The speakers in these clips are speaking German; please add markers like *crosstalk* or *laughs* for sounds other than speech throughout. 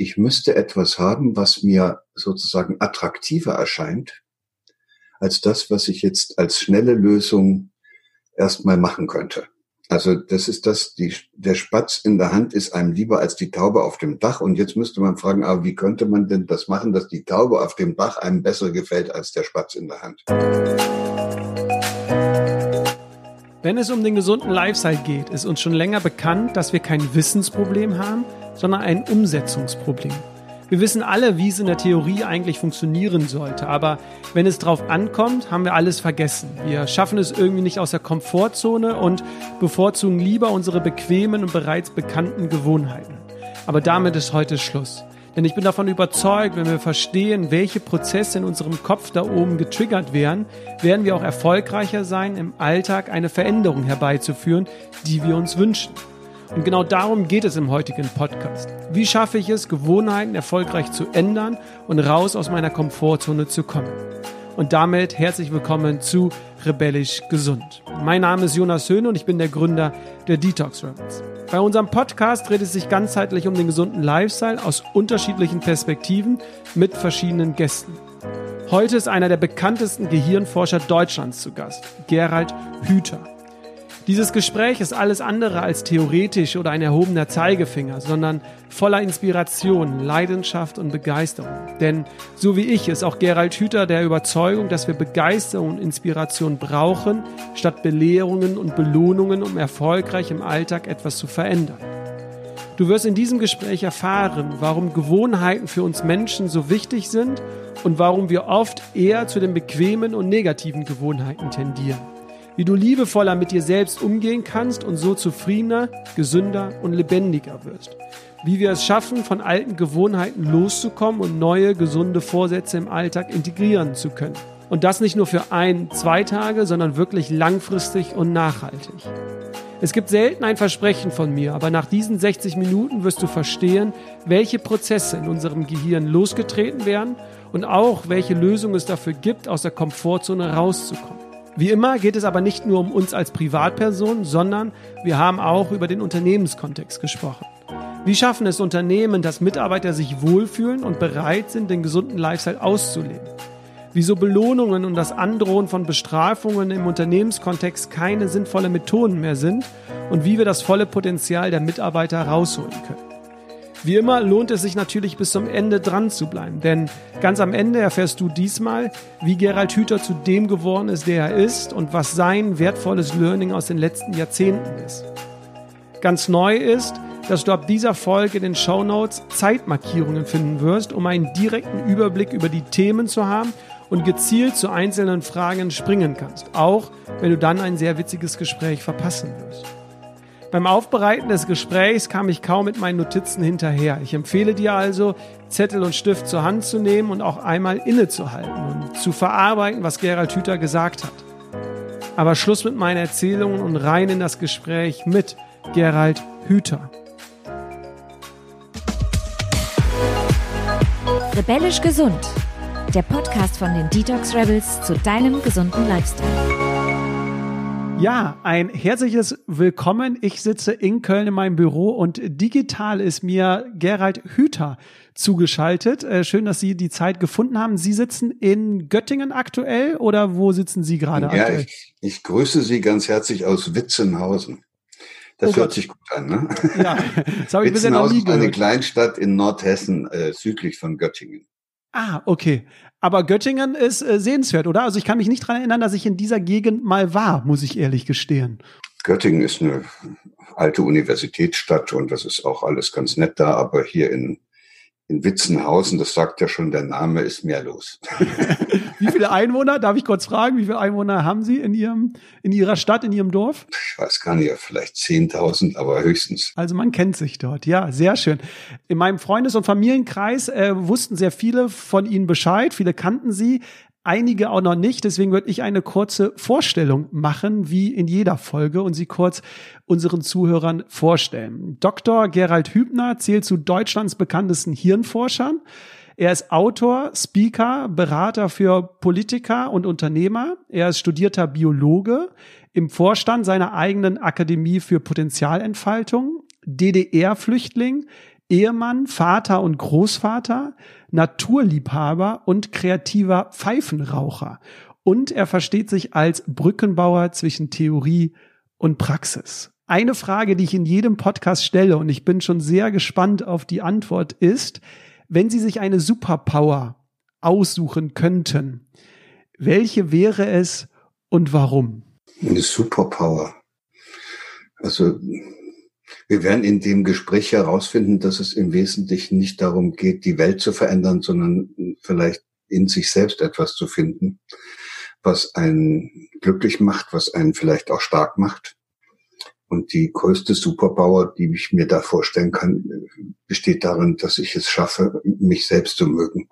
ich müsste etwas haben, was mir sozusagen attraktiver erscheint, als das, was ich jetzt als schnelle Lösung erstmal machen könnte. Also das ist das, die, der Spatz in der Hand ist einem lieber als die Taube auf dem Dach. Und jetzt müsste man fragen, aber wie könnte man denn das machen, dass die Taube auf dem Dach einem besser gefällt als der Spatz in der Hand? Wenn es um den gesunden Lifestyle geht, ist uns schon länger bekannt, dass wir kein Wissensproblem haben, sondern ein Umsetzungsproblem. Wir wissen alle, wie es in der Theorie eigentlich funktionieren sollte, aber wenn es drauf ankommt, haben wir alles vergessen. Wir schaffen es irgendwie nicht aus der Komfortzone und bevorzugen lieber unsere bequemen und bereits bekannten Gewohnheiten. Aber damit ist heute Schluss. Denn ich bin davon überzeugt, wenn wir verstehen, welche Prozesse in unserem Kopf da oben getriggert werden, werden wir auch erfolgreicher sein, im Alltag eine Veränderung herbeizuführen, die wir uns wünschen. Und genau darum geht es im heutigen Podcast. Wie schaffe ich es, Gewohnheiten erfolgreich zu ändern und raus aus meiner Komfortzone zu kommen? Und damit herzlich willkommen zu Rebellisch Gesund. Mein Name ist Jonas Höhne und ich bin der Gründer der Detox Rebels. Bei unserem Podcast dreht es sich ganzheitlich um den gesunden Lifestyle aus unterschiedlichen Perspektiven mit verschiedenen Gästen. Heute ist einer der bekanntesten Gehirnforscher Deutschlands zu Gast, Gerald Hüther. Dieses Gespräch ist alles andere als theoretisch oder ein erhobener Zeigefinger, sondern voller Inspiration, Leidenschaft und Begeisterung. Denn so wie ich ist auch Gerald Hüther der Überzeugung, dass wir Begeisterung und Inspiration brauchen, statt Belehrungen und Belohnungen, um erfolgreich im Alltag etwas zu verändern. Du wirst in diesem Gespräch erfahren, warum Gewohnheiten für uns Menschen so wichtig sind und warum wir oft eher zu den bequemen und negativen Gewohnheiten tendieren wie du liebevoller mit dir selbst umgehen kannst und so zufriedener, gesünder und lebendiger wirst. Wie wir es schaffen, von alten Gewohnheiten loszukommen und neue, gesunde Vorsätze im Alltag integrieren zu können. Und das nicht nur für ein, zwei Tage, sondern wirklich langfristig und nachhaltig. Es gibt selten ein Versprechen von mir, aber nach diesen 60 Minuten wirst du verstehen, welche Prozesse in unserem Gehirn losgetreten werden und auch welche Lösung es dafür gibt, aus der Komfortzone rauszukommen. Wie immer geht es aber nicht nur um uns als Privatperson, sondern wir haben auch über den Unternehmenskontext gesprochen. Wie schaffen es Unternehmen, dass Mitarbeiter sich wohlfühlen und bereit sind, den gesunden Lifestyle auszuleben? Wieso Belohnungen und das Androhen von Bestrafungen im Unternehmenskontext keine sinnvolle Methoden mehr sind und wie wir das volle Potenzial der Mitarbeiter rausholen können. Wie immer lohnt es sich natürlich bis zum Ende dran zu bleiben, denn ganz am Ende erfährst du diesmal, wie Gerald Hüther zu dem geworden ist, der er ist und was sein wertvolles Learning aus den letzten Jahrzehnten ist. Ganz neu ist, dass du ab dieser Folge in den Show Notes Zeitmarkierungen finden wirst, um einen direkten Überblick über die Themen zu haben und gezielt zu einzelnen Fragen springen kannst, auch wenn du dann ein sehr witziges Gespräch verpassen wirst. Beim Aufbereiten des Gesprächs kam ich kaum mit meinen Notizen hinterher. Ich empfehle dir also, Zettel und Stift zur Hand zu nehmen und auch einmal innezuhalten und zu verarbeiten, was Gerald Hüther gesagt hat. Aber Schluss mit meinen Erzählungen und rein in das Gespräch mit Gerald Hüther. Rebellisch gesund. Der Podcast von den Detox Rebels zu deinem gesunden Lifestyle. Ja, ein herzliches Willkommen. Ich sitze in Köln in meinem Büro und digital ist mir Gerald Hüther zugeschaltet. Äh, schön, dass Sie die Zeit gefunden haben. Sie sitzen in Göttingen aktuell oder wo sitzen Sie gerade ja, aktuell? Ich, ich grüße Sie ganz herzlich aus Witzenhausen. Das oh hört sich gut an, ne? Ja, das habe ich bisher noch nie gehört. eine Kleinstadt in Nordhessen, äh, südlich von Göttingen. Ah, okay. Aber Göttingen ist äh, sehenswert, oder? Also ich kann mich nicht dran erinnern, dass ich in dieser Gegend mal war, muss ich ehrlich gestehen. Göttingen ist eine alte Universitätsstadt und das ist auch alles ganz nett da, aber hier in in Witzenhausen, das sagt ja schon der Name, ist mehr los. *laughs* wie viele Einwohner, darf ich kurz fragen, wie viele Einwohner haben Sie in Ihrem, in Ihrer Stadt, in Ihrem Dorf? Ich weiß gar nicht, vielleicht 10.000, aber höchstens. Also man kennt sich dort, ja, sehr schön. In meinem Freundes- und Familienkreis äh, wussten sehr viele von Ihnen Bescheid, viele kannten Sie einige auch noch nicht. Deswegen würde ich eine kurze Vorstellung machen, wie in jeder Folge und sie kurz unseren Zuhörern vorstellen. Dr. Gerald Hübner zählt zu Deutschlands bekanntesten Hirnforschern. Er ist Autor, Speaker, Berater für Politiker und Unternehmer. Er ist studierter Biologe im Vorstand seiner eigenen Akademie für Potenzialentfaltung, DDR-Flüchtling, Ehemann, Vater und Großvater, Naturliebhaber und kreativer Pfeifenraucher. Und er versteht sich als Brückenbauer zwischen Theorie und Praxis. Eine Frage, die ich in jedem Podcast stelle, und ich bin schon sehr gespannt auf die Antwort, ist, wenn Sie sich eine Superpower aussuchen könnten, welche wäre es und warum? Eine Superpower. Also wir werden in dem Gespräch herausfinden, dass es im Wesentlichen nicht darum geht, die Welt zu verändern, sondern vielleicht in sich selbst etwas zu finden, was einen glücklich macht, was einen vielleicht auch stark macht. Und die größte Superpower, die ich mir da vorstellen kann, besteht darin, dass ich es schaffe, mich selbst zu mögen.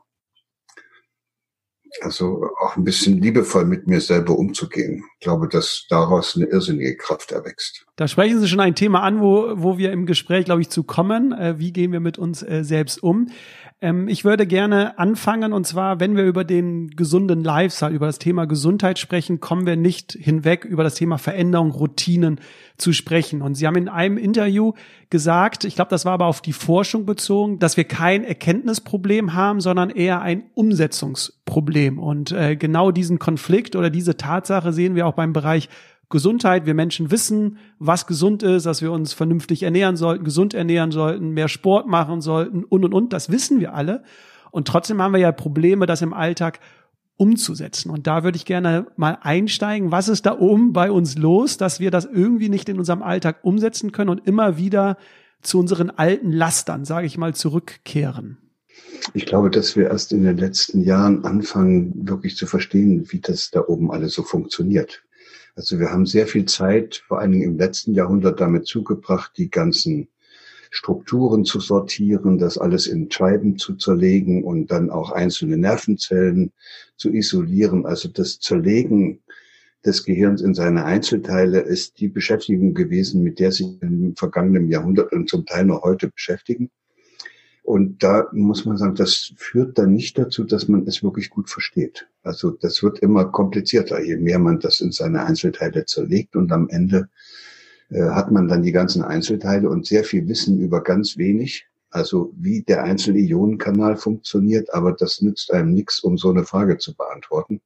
Also auch ein bisschen liebevoll mit mir selber umzugehen. Ich glaube, dass daraus eine irrsinnige Kraft erwächst. Da sprechen Sie schon ein Thema an, wo, wo wir im Gespräch, glaube ich, zu kommen. Äh, wie gehen wir mit uns äh, selbst um? Ähm, ich würde gerne anfangen und zwar, wenn wir über den gesunden Lifestyle, über das Thema Gesundheit sprechen, kommen wir nicht hinweg, über das Thema Veränderung, Routinen zu sprechen. Und Sie haben in einem Interview gesagt, ich glaube, das war aber auf die Forschung bezogen, dass wir kein Erkenntnisproblem haben, sondern eher ein Umsetzungsproblem. Und äh, genau diesen Konflikt oder diese Tatsache sehen wir auch beim Bereich Gesundheit. Wir Menschen wissen, was gesund ist, dass wir uns vernünftig ernähren sollten, gesund ernähren sollten, mehr Sport machen sollten und, und, und. Das wissen wir alle. Und trotzdem haben wir ja Probleme, das im Alltag umzusetzen. Und da würde ich gerne mal einsteigen. Was ist da oben bei uns los, dass wir das irgendwie nicht in unserem Alltag umsetzen können und immer wieder zu unseren alten Lastern, sage ich mal, zurückkehren? Ich glaube, dass wir erst in den letzten Jahren anfangen, wirklich zu verstehen, wie das da oben alles so funktioniert. Also wir haben sehr viel Zeit, vor allen Dingen im letzten Jahrhundert, damit zugebracht, die ganzen Strukturen zu sortieren, das alles in Scheiben zu zerlegen und dann auch einzelne Nervenzellen zu isolieren. Also das Zerlegen des Gehirns in seine Einzelteile ist die Beschäftigung gewesen, mit der sich im vergangenen Jahrhundert und zum Teil noch heute beschäftigen. Und da muss man sagen, das führt dann nicht dazu, dass man es wirklich gut versteht. Also das wird immer komplizierter, je mehr man das in seine Einzelteile zerlegt und am Ende äh, hat man dann die ganzen Einzelteile und sehr viel Wissen über ganz wenig. Also wie der einzelne Ionenkanal funktioniert, aber das nützt einem nichts, um so eine Frage zu beantworten.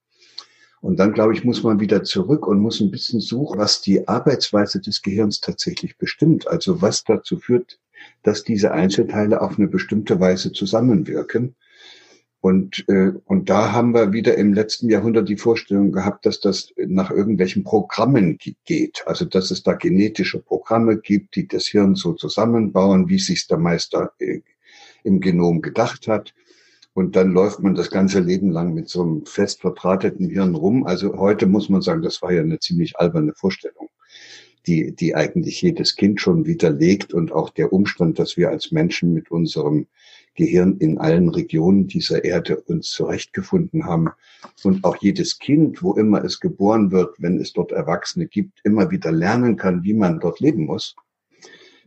Und dann, glaube ich, muss man wieder zurück und muss ein bisschen suchen, was die Arbeitsweise des Gehirns tatsächlich bestimmt. Also was dazu führt, dass diese Einzelteile auf eine bestimmte Weise zusammenwirken. Und, äh, und da haben wir wieder im letzten Jahrhundert die Vorstellung gehabt, dass das nach irgendwelchen Programmen geht. Also dass es da genetische Programme gibt, die das Hirn so zusammenbauen, wie sich der Meister äh, im Genom gedacht hat. Und dann läuft man das ganze Leben lang mit so einem fest verdrahteten Hirn rum. Also heute muss man sagen, das war ja eine ziemlich alberne Vorstellung die, die eigentlich jedes Kind schon widerlegt und auch der Umstand, dass wir als Menschen mit unserem Gehirn in allen Regionen dieser Erde uns zurechtgefunden haben und auch jedes Kind, wo immer es geboren wird, wenn es dort Erwachsene gibt, immer wieder lernen kann, wie man dort leben muss.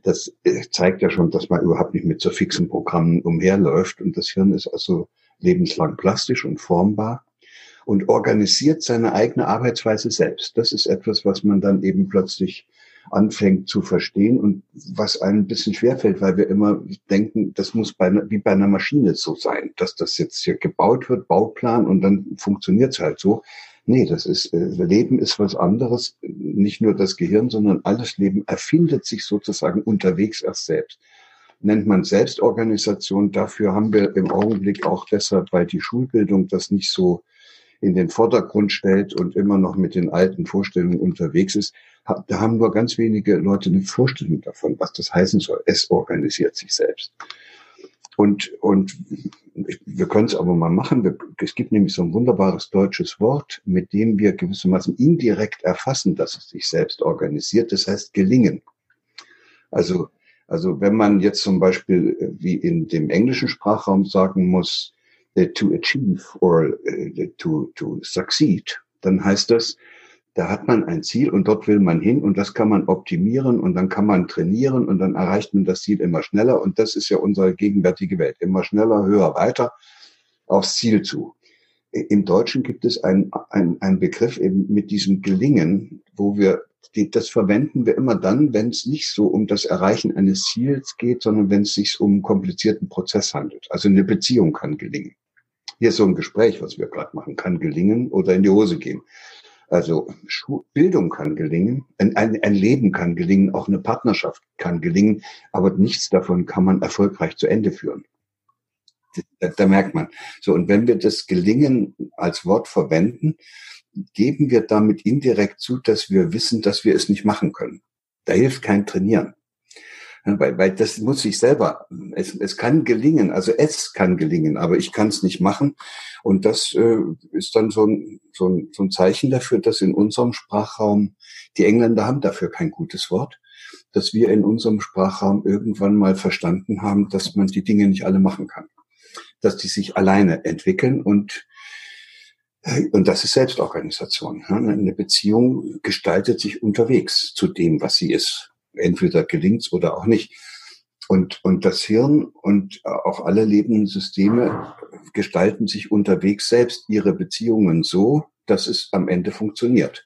Das äh, zeigt ja schon, dass man überhaupt nicht mit so fixen Programmen umherläuft und das Hirn ist also lebenslang plastisch und formbar und organisiert seine eigene Arbeitsweise selbst. Das ist etwas, was man dann eben plötzlich anfängt zu verstehen und was einem ein bisschen schwerfällt, weil wir immer denken, das muss bei, wie bei einer Maschine so sein, dass das jetzt hier gebaut wird, Bauplan und dann funktioniert es halt so. Nee, das ist, äh, Leben ist was anderes. Nicht nur das Gehirn, sondern alles Leben erfindet sich sozusagen unterwegs erst selbst. Nennt man Selbstorganisation. Dafür haben wir im Augenblick auch deshalb, weil die Schulbildung das nicht so in den Vordergrund stellt und immer noch mit den alten Vorstellungen unterwegs ist, da haben nur ganz wenige Leute eine Vorstellung davon, was das heißen soll. Es organisiert sich selbst. Und, und wir können es aber mal machen. Es gibt nämlich so ein wunderbares deutsches Wort, mit dem wir gewissermaßen indirekt erfassen, dass es sich selbst organisiert. Das heißt gelingen. Also, also wenn man jetzt zum Beispiel äh, wie in dem englischen Sprachraum sagen muss, to achieve or uh, to, to succeed, dann heißt das, da hat man ein Ziel und dort will man hin und das kann man optimieren und dann kann man trainieren und dann erreicht man das Ziel immer schneller und das ist ja unsere gegenwärtige Welt. Immer schneller, höher, weiter aufs Ziel zu. Im Deutschen gibt es einen ein Begriff eben mit diesem Gelingen, wo wir das verwenden wir immer dann, wenn es nicht so um das Erreichen eines Ziels geht, sondern wenn es sich um einen komplizierten Prozess handelt. Also eine Beziehung kann gelingen. Hier ist so ein Gespräch, was wir gerade machen, kann gelingen oder in die Hose gehen. Also Bildung kann gelingen, ein, ein, Leben kann gelingen, auch eine Partnerschaft kann gelingen, aber nichts davon kann man erfolgreich zu Ende führen. Da, da merkt man. So, und wenn wir das Gelingen als Wort verwenden, geben wir damit indirekt zu, dass wir wissen, dass wir es nicht machen können. Da hilft kein Trainieren. Weil, weil das muss ich selber, es, es kann gelingen, also es kann gelingen, aber ich kann es nicht machen. Und das äh, ist dann so ein, so, ein, so ein Zeichen dafür, dass in unserem Sprachraum, die Engländer haben dafür kein gutes Wort, dass wir in unserem Sprachraum irgendwann mal verstanden haben, dass man die Dinge nicht alle machen kann. Dass die sich alleine entwickeln und und das ist Selbstorganisation. Eine Beziehung gestaltet sich unterwegs zu dem, was sie ist. Entweder gelingt's oder auch nicht. Und, und das Hirn und auch alle lebenden Systeme gestalten sich unterwegs selbst ihre Beziehungen so, dass es am Ende funktioniert.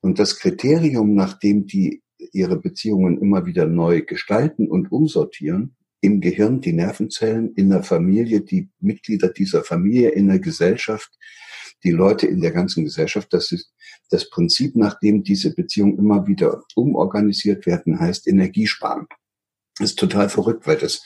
Und das Kriterium, nach dem die ihre Beziehungen immer wieder neu gestalten und umsortieren, im Gehirn, die Nervenzellen, in der Familie, die Mitglieder dieser Familie, in der Gesellschaft, die Leute in der ganzen Gesellschaft. Das ist das Prinzip, nach dem diese Beziehungen immer wieder umorganisiert werden, heißt Energiesparen. Das ist total verrückt, weil das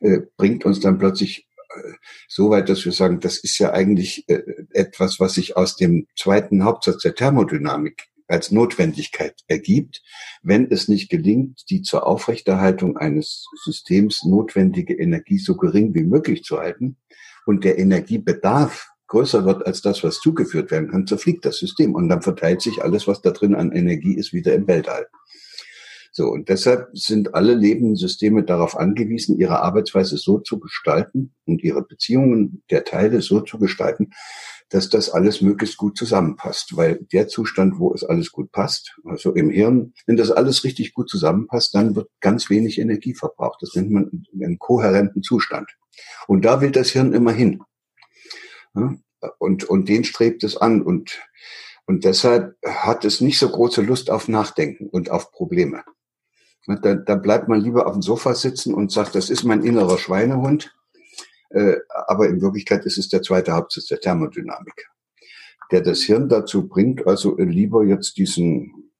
äh, bringt uns dann plötzlich äh, so weit, dass wir sagen, das ist ja eigentlich äh, etwas, was sich aus dem zweiten Hauptsatz der Thermodynamik als Notwendigkeit ergibt, wenn es nicht gelingt, die zur Aufrechterhaltung eines Systems notwendige Energie so gering wie möglich zu halten und der Energiebedarf größer wird als das, was zugeführt werden kann, zerfliegt das System und dann verteilt sich alles, was da drin an Energie ist, wieder im Weltall. So, und deshalb sind alle lebenden Systeme darauf angewiesen, ihre Arbeitsweise so zu gestalten und ihre Beziehungen der Teile so zu gestalten, dass das alles möglichst gut zusammenpasst. Weil der Zustand, wo es alles gut passt, also im Hirn, wenn das alles richtig gut zusammenpasst, dann wird ganz wenig Energie verbraucht. Das nennt man einen kohärenten Zustand. Und da will das Hirn immer hin. Und, und den strebt es an. Und, und deshalb hat es nicht so große Lust auf Nachdenken und auf Probleme. Da, da bleibt man lieber auf dem Sofa sitzen und sagt, das ist mein innerer Schweinehund. Äh, aber in Wirklichkeit ist es der zweite Hauptsitz der Thermodynamik, der das Hirn dazu bringt, also lieber jetzt diesen,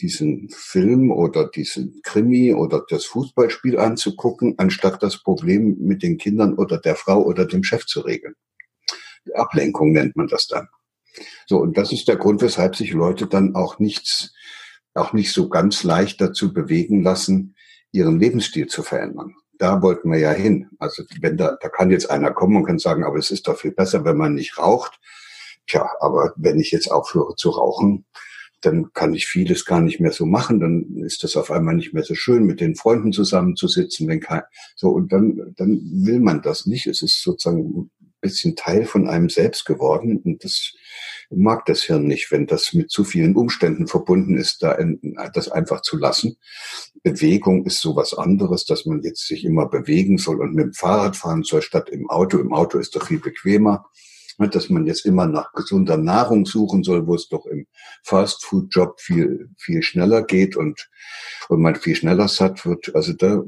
diesen Film oder diesen Krimi oder das Fußballspiel anzugucken, anstatt das Problem mit den Kindern oder der Frau oder dem Chef zu regeln. Ablenkung nennt man das dann. So, und das ist der Grund, weshalb sich Leute dann auch nichts, auch nicht so ganz leicht dazu bewegen lassen, ihren Lebensstil zu verändern. Da wollten wir ja hin. Also wenn da, da kann jetzt einer kommen und kann sagen, aber es ist doch viel besser, wenn man nicht raucht. Tja, aber wenn ich jetzt aufhöre zu rauchen, dann kann ich vieles gar nicht mehr so machen. Dann ist das auf einmal nicht mehr so schön, mit den Freunden zusammenzusitzen, wenn kein, so, und dann, dann will man das nicht. Es ist sozusagen bisschen Teil von einem selbst geworden. Und das mag das Hirn nicht, wenn das mit zu vielen Umständen verbunden ist, da das einfach zu lassen. Bewegung ist sowas anderes, dass man jetzt sich immer bewegen soll und mit dem Fahrrad fahren soll, statt im Auto. Im Auto ist doch viel bequemer dass man jetzt immer nach gesunder Nahrung suchen soll, wo es doch im Fast-Food-Job viel, viel schneller geht und, und man viel schneller satt wird. Also da,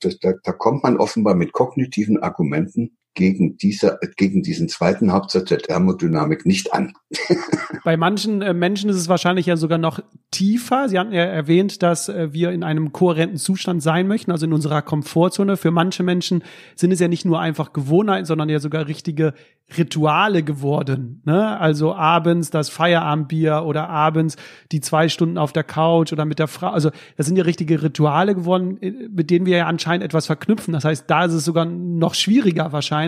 das, da, da kommt man offenbar mit kognitiven Argumenten gegen, diese, gegen diesen zweiten Hauptsatz der Thermodynamik nicht an. *laughs* Bei manchen äh, Menschen ist es wahrscheinlich ja sogar noch tiefer. Sie hatten ja erwähnt, dass äh, wir in einem kohärenten Zustand sein möchten, also in unserer Komfortzone. Für manche Menschen sind es ja nicht nur einfach Gewohnheiten, sondern ja sogar richtige Rituale geworden. Ne? Also abends das Feierabendbier oder abends die zwei Stunden auf der Couch oder mit der Frau. Also das sind ja richtige Rituale geworden, äh, mit denen wir ja anscheinend etwas verknüpfen. Das heißt, da ist es sogar noch schwieriger wahrscheinlich,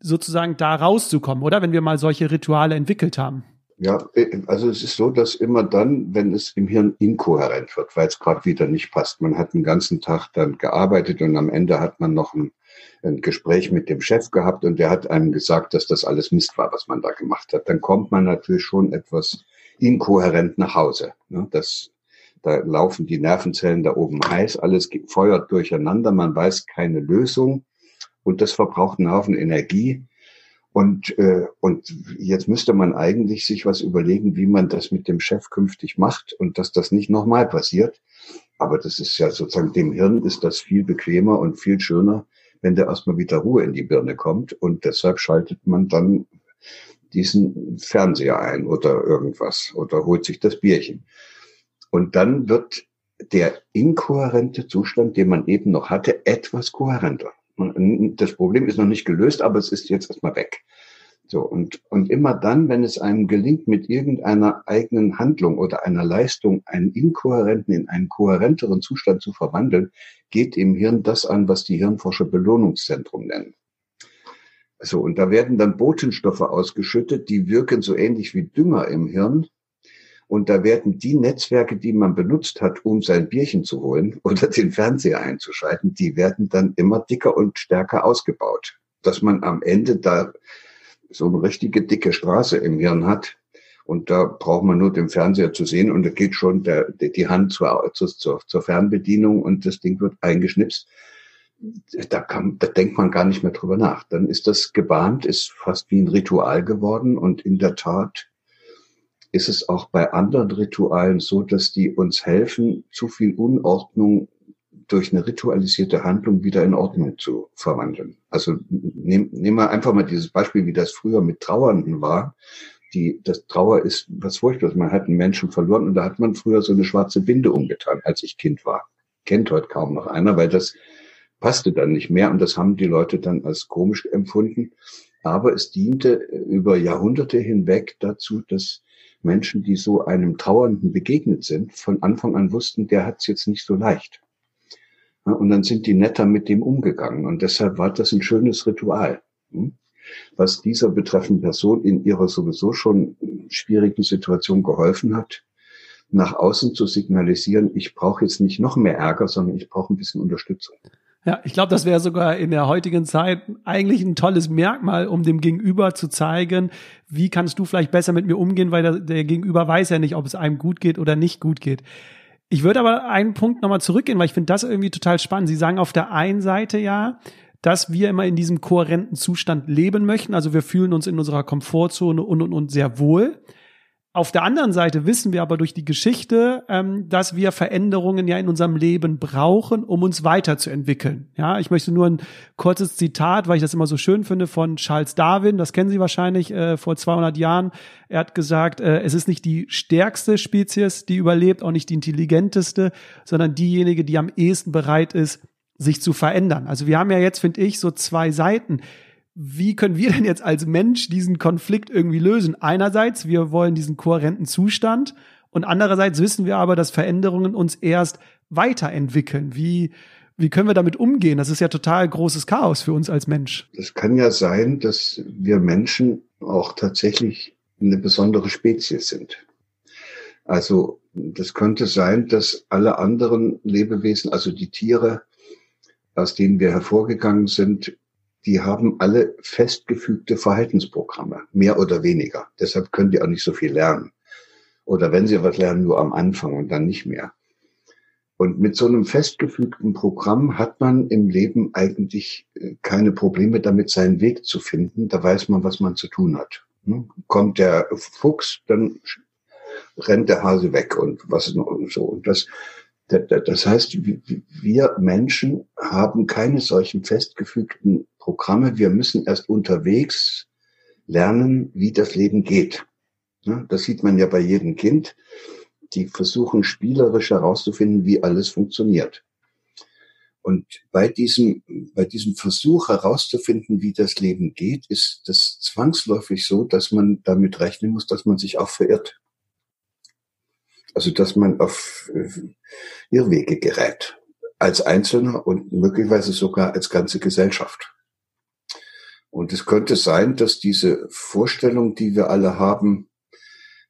sozusagen da rauszukommen, oder? Wenn wir mal solche Rituale entwickelt haben. Ja, äh, also es ist so, dass immer dann, wenn es im Hirn inkohärent wird, weil es gerade wieder nicht passt, man hat den ganzen Tag dann gearbeitet und am Ende hat man noch ein, ein, Gespräch mit dem Chef gehabt und der hat einem gesagt, dass das alles Mist war, was man da gemacht hat, dann kommt man natürlich schon etwas inkohärent nach Hause. Ne? Das, da laufen die Nervenzellen da oben heiß, alles feuert durcheinander, man weiß keine Lösung und das verbraucht einen Haufen Energie Und, äh, und jetzt müsste man eigentlich sich was überlegen, wie man das mit dem Chef künftig macht und dass das nicht nochmal passiert. Aber das ist ja sozusagen, dem Hirn ist das viel bequemer und viel schöner, wenn da erstmal wieder Ruhe in die Birne kommt. Und deshalb schaltet man dann diesen Fernseher ein oder irgendwas oder holt sich das Bierchen. Und dann wird der inkohärente Zustand, den man eben noch hatte, etwas kohärenter. Das Problem ist noch nicht gelöst, aber es ist jetzt erstmal weg. So, und, und immer dann, wenn es einem gelingt, mit irgendeiner eigenen Handlung oder einer Leistung einen inkohärenten in einen kohärenteren Zustand zu verwandeln, geht im Hirn das an, was die Hirnforscher Belohnungszentrum nennen. So, und da werden dann Botenstoffe ausgeschüttet, die wirken so ähnlich wie Dünger im Hirn. Und da werden die Netzwerke, die man benutzt hat, um sein Bierchen zu holen *laughs* oder den Fernseher einzuschalten, die werden dann immer dicker und stärker ausgebaut. Dass man am Ende da so eine richtige dicke Straße im Hirn hat. Und da braucht man nur den Fernseher zu sehen und da geht schon der, die Hand zur, zur, zur Fernbedienung und das Ding wird eingeschnipst. Da, kann, da denkt man gar nicht mehr drüber nach. Dann ist das gebahnt, ist fast wie ein Ritual geworden und in der Tat ist es auch bei anderen Ritualen so, dass die uns helfen, zu viel Unordnung durch eine ritualisierte Handlung wieder in Ordnung zu verwandeln. Also nehmen nehm wir einfach mal dieses Beispiel, wie das früher mit Trauernden war. Die, das Trauer ist was Furchtbares. Man hat einen Menschen verloren und da hat man früher so eine schwarze Binde umgetan, als ich Kind war. Kennt heute kaum noch einer, weil das passte dann nicht mehr und das haben die Leute dann als komisch empfunden. Aber es diente über Jahrhunderte hinweg dazu, dass Menschen, die so einem Trauernden begegnet sind, von Anfang an wussten, der hat es jetzt nicht so leicht. Und dann sind die netter mit dem umgegangen. Und deshalb war das ein schönes Ritual, hm, was dieser betreffenden Person in ihrer sowieso schon schwierigen Situation geholfen hat, nach außen zu signalisieren, ich brauche jetzt nicht noch mehr Ärger, sondern ich brauche ein bisschen Unterstützung. Ja, ich glaube, das wäre sogar in der heutigen Zeit eigentlich ein tolles Merkmal, um dem Gegenüber zu zeigen, wie kannst du vielleicht besser mit mir umgehen, weil der, der Gegenüber weiß ja nicht, ob es einem gut geht oder nicht gut geht. Ich würde aber einen Punkt nochmal zurückgehen, weil ich finde das irgendwie total spannend. Sie sagen auf der einen Seite ja, dass wir immer in diesem kohärenten Zustand leben möchten. Also wir fühlen uns in unserer Komfortzone und und und sehr wohl. Auf der anderen Seite wissen wir aber durch die Geschichte, ähm, dass wir Veränderungen ja in unserem Leben brauchen, um uns weiterzuentwickeln. Ja, ich möchte nur ein kurzes Zitat, weil ich das immer so schön finde, von Charles Darwin. Das kennen Sie wahrscheinlich äh, vor 200 Jahren. Er hat gesagt, äh, es ist nicht die stärkste Spezies, die überlebt, auch nicht die intelligenteste, sondern diejenige, die am ehesten bereit ist, sich zu verändern. Also wir haben ja jetzt, finde ich, so zwei Seiten wie können wir denn jetzt als Mensch diesen Konflikt irgendwie lösen? Einerseits, wir wollen diesen kohärenten Zustand und andererseits wissen wir aber, dass Veränderungen uns erst weiterentwickeln. Wie, wie können wir damit umgehen? Das ist ja total großes Chaos für uns als Mensch. Es kann ja sein, dass wir Menschen auch tatsächlich eine besondere Spezies sind. Also das könnte sein, dass alle anderen Lebewesen, also die Tiere, aus denen wir hervorgegangen sind, die haben alle festgefügte Verhaltensprogramme, mehr oder weniger. Deshalb können die auch nicht so viel lernen. Oder wenn sie was lernen, nur am Anfang und dann nicht mehr. Und mit so einem festgefügten Programm hat man im Leben eigentlich äh, keine Probleme damit, seinen Weg zu finden. Da weiß man, was man zu tun hat. Hm? Kommt der Fuchs, dann rennt der Hase weg und was so. Und das, das heißt, wir Menschen haben keine solchen festgefügten Programme. Wir müssen erst unterwegs lernen, wie das Leben geht. Das sieht man ja bei jedem Kind. Die versuchen spielerisch herauszufinden, wie alles funktioniert. Und bei diesem, bei diesem Versuch herauszufinden, wie das Leben geht, ist das zwangsläufig so, dass man damit rechnen muss, dass man sich auch verirrt. Also dass man auf äh, Irrwege gerät. Als Einzelner und möglicherweise sogar als ganze Gesellschaft. Und es könnte sein, dass diese Vorstellung, die wir alle haben,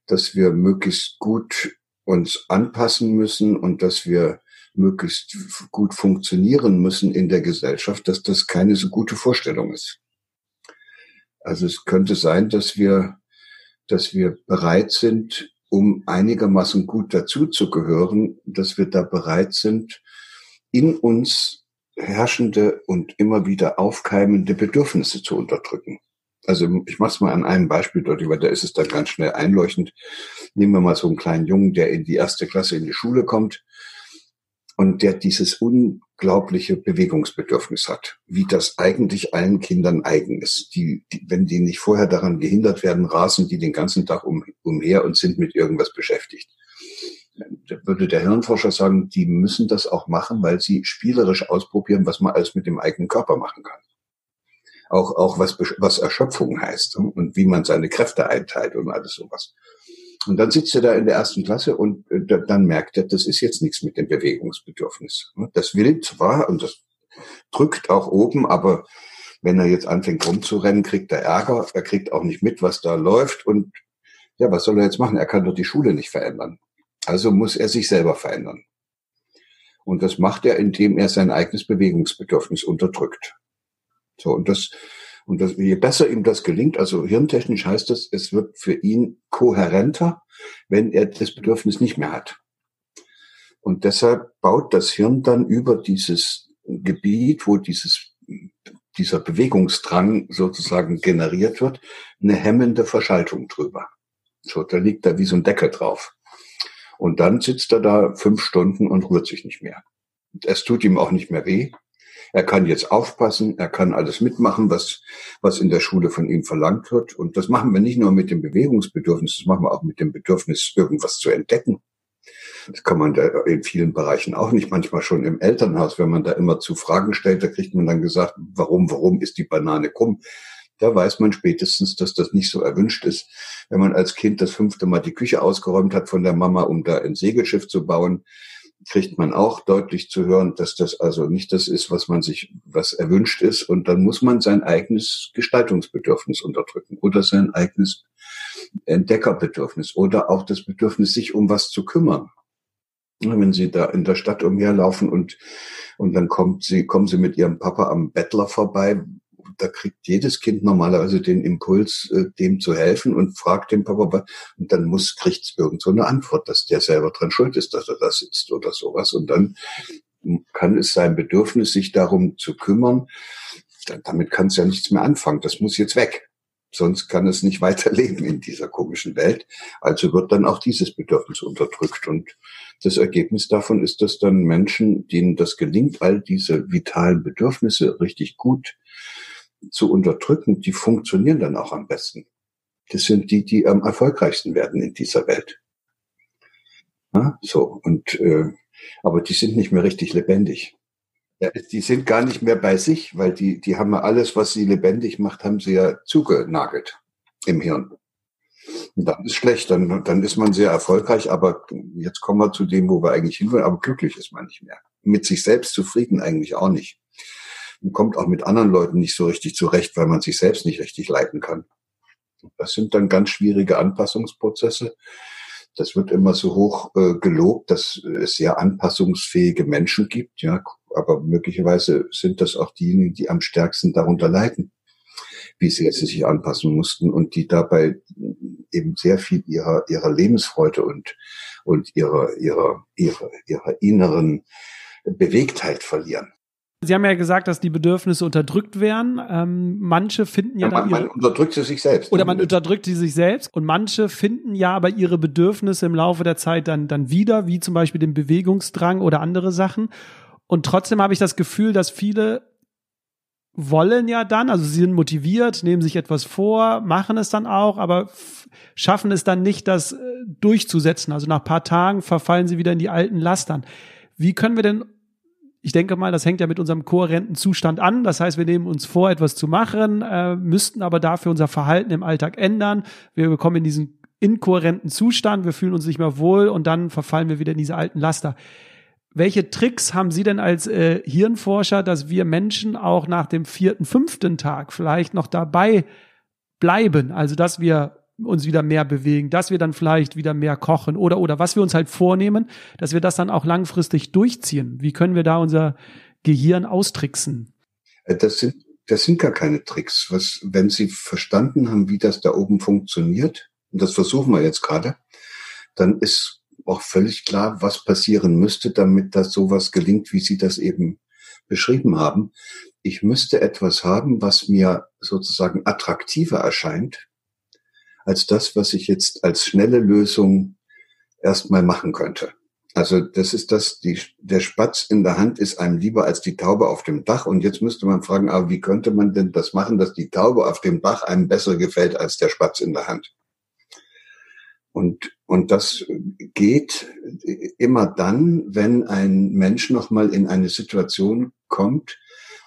dass wir möglichst gut uns anpassen müssen und dass wir möglichst gut funktionieren müssen in der Gesellschaft, dass das keine so gute Vorstellung ist. Also es könnte sein, dass wir, dass wir bereit sind, um einigermaßen gut dazuzugehören, dass wir da bereit sind, in uns herrschende und immer wieder aufkeimende Bedürfnisse zu unterdrücken. Also ich mache es mal an einem Beispiel deutlich, weil da ist es dann ganz schnell einleuchtend. Nehmen wir mal so einen kleinen Jungen, der in die erste Klasse in die Schule kommt und der dieses unglaubliche Bewegungsbedürfnis hat, wie das eigentlich allen Kindern eigen ist. Die, die, wenn die nicht vorher daran gehindert werden, rasen die den ganzen Tag um, umher und sind mit irgendwas beschäftigt. Würde der Hirnforscher sagen, die müssen das auch machen, weil sie spielerisch ausprobieren, was man alles mit dem eigenen Körper machen kann. Auch, auch was, was Erschöpfung heißt und wie man seine Kräfte einteilt und alles sowas. Und dann sitzt er da in der ersten Klasse und äh, dann merkt er, das ist jetzt nichts mit dem Bewegungsbedürfnis. Das will zwar und das drückt auch oben, aber wenn er jetzt anfängt rumzurennen, kriegt er Ärger. Er kriegt auch nicht mit, was da läuft. Und ja, was soll er jetzt machen? Er kann doch die Schule nicht verändern. Also muss er sich selber verändern. Und das macht er, indem er sein eigenes Bewegungsbedürfnis unterdrückt. So, und das, und das, je besser ihm das gelingt, also hirntechnisch heißt das, es wird für ihn kohärenter, wenn er das Bedürfnis nicht mehr hat. Und deshalb baut das Hirn dann über dieses Gebiet, wo dieses, dieser Bewegungsdrang sozusagen generiert wird, eine hemmende Verschaltung drüber. So, da liegt da wie so ein Deckel drauf. Und dann sitzt er da fünf Stunden und rührt sich nicht mehr. Es tut ihm auch nicht mehr weh. Er kann jetzt aufpassen, er kann alles mitmachen, was, was in der Schule von ihm verlangt wird. Und das machen wir nicht nur mit dem Bewegungsbedürfnis, das machen wir auch mit dem Bedürfnis, irgendwas zu entdecken. Das kann man da in vielen Bereichen auch nicht. Manchmal schon im Elternhaus, wenn man da immer zu Fragen stellt, da kriegt man dann gesagt, warum, warum ist die Banane krumm? Da weiß man spätestens, dass das nicht so erwünscht ist. Wenn man als Kind das fünfte Mal die Küche ausgeräumt hat von der Mama, um da ein Segelschiff zu bauen, kriegt man auch deutlich zu hören, dass das also nicht das ist, was man sich, was erwünscht ist. Und dann muss man sein eigenes Gestaltungsbedürfnis unterdrücken oder sein eigenes Entdeckerbedürfnis oder auch das Bedürfnis, sich um was zu kümmern. Wenn Sie da in der Stadt umherlaufen und, und dann kommt Sie, kommen Sie mit Ihrem Papa am Bettler vorbei, da kriegt jedes Kind normalerweise den Impuls, äh, dem zu helfen und fragt den Papa, und dann muss, kriegt irgend so eine Antwort, dass der selber dran schuld ist, dass er da sitzt oder sowas. Und dann kann es sein Bedürfnis, sich darum zu kümmern, damit kann es ja nichts mehr anfangen. Das muss jetzt weg. Sonst kann es nicht *laughs* weiterleben in dieser komischen Welt. Also wird dann auch dieses Bedürfnis unterdrückt. Und das Ergebnis davon ist, dass dann Menschen, denen das gelingt, all diese vitalen Bedürfnisse richtig gut zu unterdrücken, die funktionieren dann auch am besten. Das sind die, die am erfolgreichsten werden in dieser Welt. Ja, so und äh, aber die sind nicht mehr richtig lebendig. Ja, die sind gar nicht mehr bei sich, weil die die haben ja alles, was sie lebendig macht, haben sie ja zugenagelt im Hirn. Und dann ist schlecht, dann, dann ist man sehr erfolgreich, aber jetzt kommen wir zu dem, wo wir eigentlich hinwollen, aber glücklich ist man nicht mehr. Mit sich selbst zufrieden eigentlich auch nicht und kommt auch mit anderen Leuten nicht so richtig zurecht, weil man sich selbst nicht richtig leiten kann. Das sind dann ganz schwierige Anpassungsprozesse. Das wird immer so hoch äh, gelobt, dass es sehr anpassungsfähige Menschen gibt, ja, aber möglicherweise sind das auch diejenigen, die am stärksten darunter leiden, wie sie jetzt sich anpassen mussten und die dabei eben sehr viel ihrer ihrer Lebensfreude und und ihrer ihrer ihrer ihrer inneren Bewegtheit verlieren. Sie haben ja gesagt, dass die Bedürfnisse unterdrückt werden. Ähm, manche finden ja, ja man, man unterdrückt sie sich selbst. Oder man unterdrückt sie sich selbst. Und manche finden ja aber ihre Bedürfnisse im Laufe der Zeit dann, dann wieder, wie zum Beispiel den Bewegungsdrang oder andere Sachen. Und trotzdem habe ich das Gefühl, dass viele wollen ja dann, also sie sind motiviert, nehmen sich etwas vor, machen es dann auch, aber schaffen es dann nicht, das äh, durchzusetzen. Also nach paar Tagen verfallen sie wieder in die alten Lastern. Wie können wir denn ich denke mal, das hängt ja mit unserem kohärenten Zustand an. Das heißt, wir nehmen uns vor, etwas zu machen, äh, müssten aber dafür unser Verhalten im Alltag ändern. Wir kommen in diesen inkohärenten Zustand, wir fühlen uns nicht mehr wohl und dann verfallen wir wieder in diese alten Laster. Welche Tricks haben Sie denn als äh, Hirnforscher, dass wir Menschen auch nach dem vierten, fünften Tag vielleicht noch dabei bleiben? Also, dass wir uns wieder mehr bewegen, dass wir dann vielleicht wieder mehr kochen oder oder was wir uns halt vornehmen, dass wir das dann auch langfristig durchziehen. Wie können wir da unser Gehirn austricksen? Äh, das sind das sind gar keine Tricks. Was, wenn Sie verstanden haben, wie das da oben funktioniert, und das versuchen wir jetzt gerade, dann ist auch völlig klar, was passieren müsste, damit das sowas gelingt, wie Sie das eben beschrieben haben. ich müsste etwas haben, was mir sozusagen attraktiver erscheint, als das, was ich jetzt als schnelle Lösung erstmal machen könnte. Also das ist das, die, der Spatz in der Hand ist einem lieber als die Taube auf dem Dach. Und jetzt müsste man fragen, aber wie könnte man denn das machen, dass die Taube auf dem Dach einem besser gefällt als der Spatz in der Hand? Und, und das geht immer dann, wenn ein Mensch nochmal in eine Situation kommt,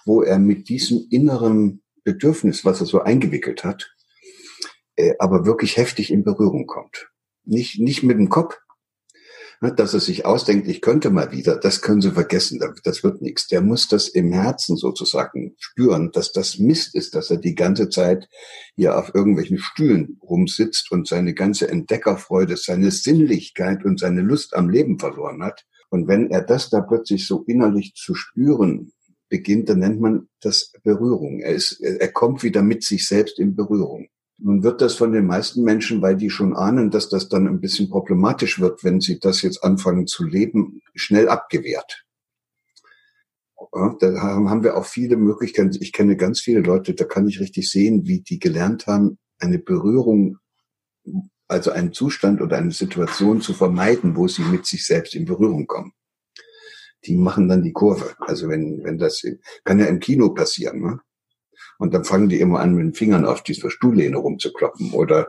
wo er mit diesem inneren Bedürfnis, was er so eingewickelt hat, äh, aber wirklich heftig in Berührung kommt. Nicht, nicht mit dem Kopf, Ne, dass er sich ausdenkt, ich könnte mal wieder, das können Sie vergessen, das wird nichts. Der muss das im Herzen sozusagen spüren, dass das Mist ist, dass er die ganze Zeit hier auf irgendwelchen Stühlen rumsitzt und seine ganze Entdeckerfreude, seine Sinnlichkeit und seine Lust am Leben verloren hat. Und wenn er das da plötzlich so innerlich zu spüren beginnt, dann nennt man das Berührung. Er, ist, er kommt wieder mit sich selbst in Berührung. Nun wird das von den meisten Menschen, weil die schon ahnen, dass das dann ein bisschen problematisch wird, wenn sie das jetzt anfangen zu leben, schnell abgewehrt. da haben wir auch viele Möglichkeiten. Ich kenne ganz viele Leute, da kann ich richtig sehen, wie die gelernt haben, eine Berührung, also einen Zustand oder eine Situation zu vermeiden, wo sie mit sich selbst in Berührung kommen. Die machen dann die Kurve. Also wenn, wenn das, kann ja im Kino passieren, ne? Und dann fangen die immer an, mit den Fingern auf dieser Stuhllehne rumzukloppen. Oder,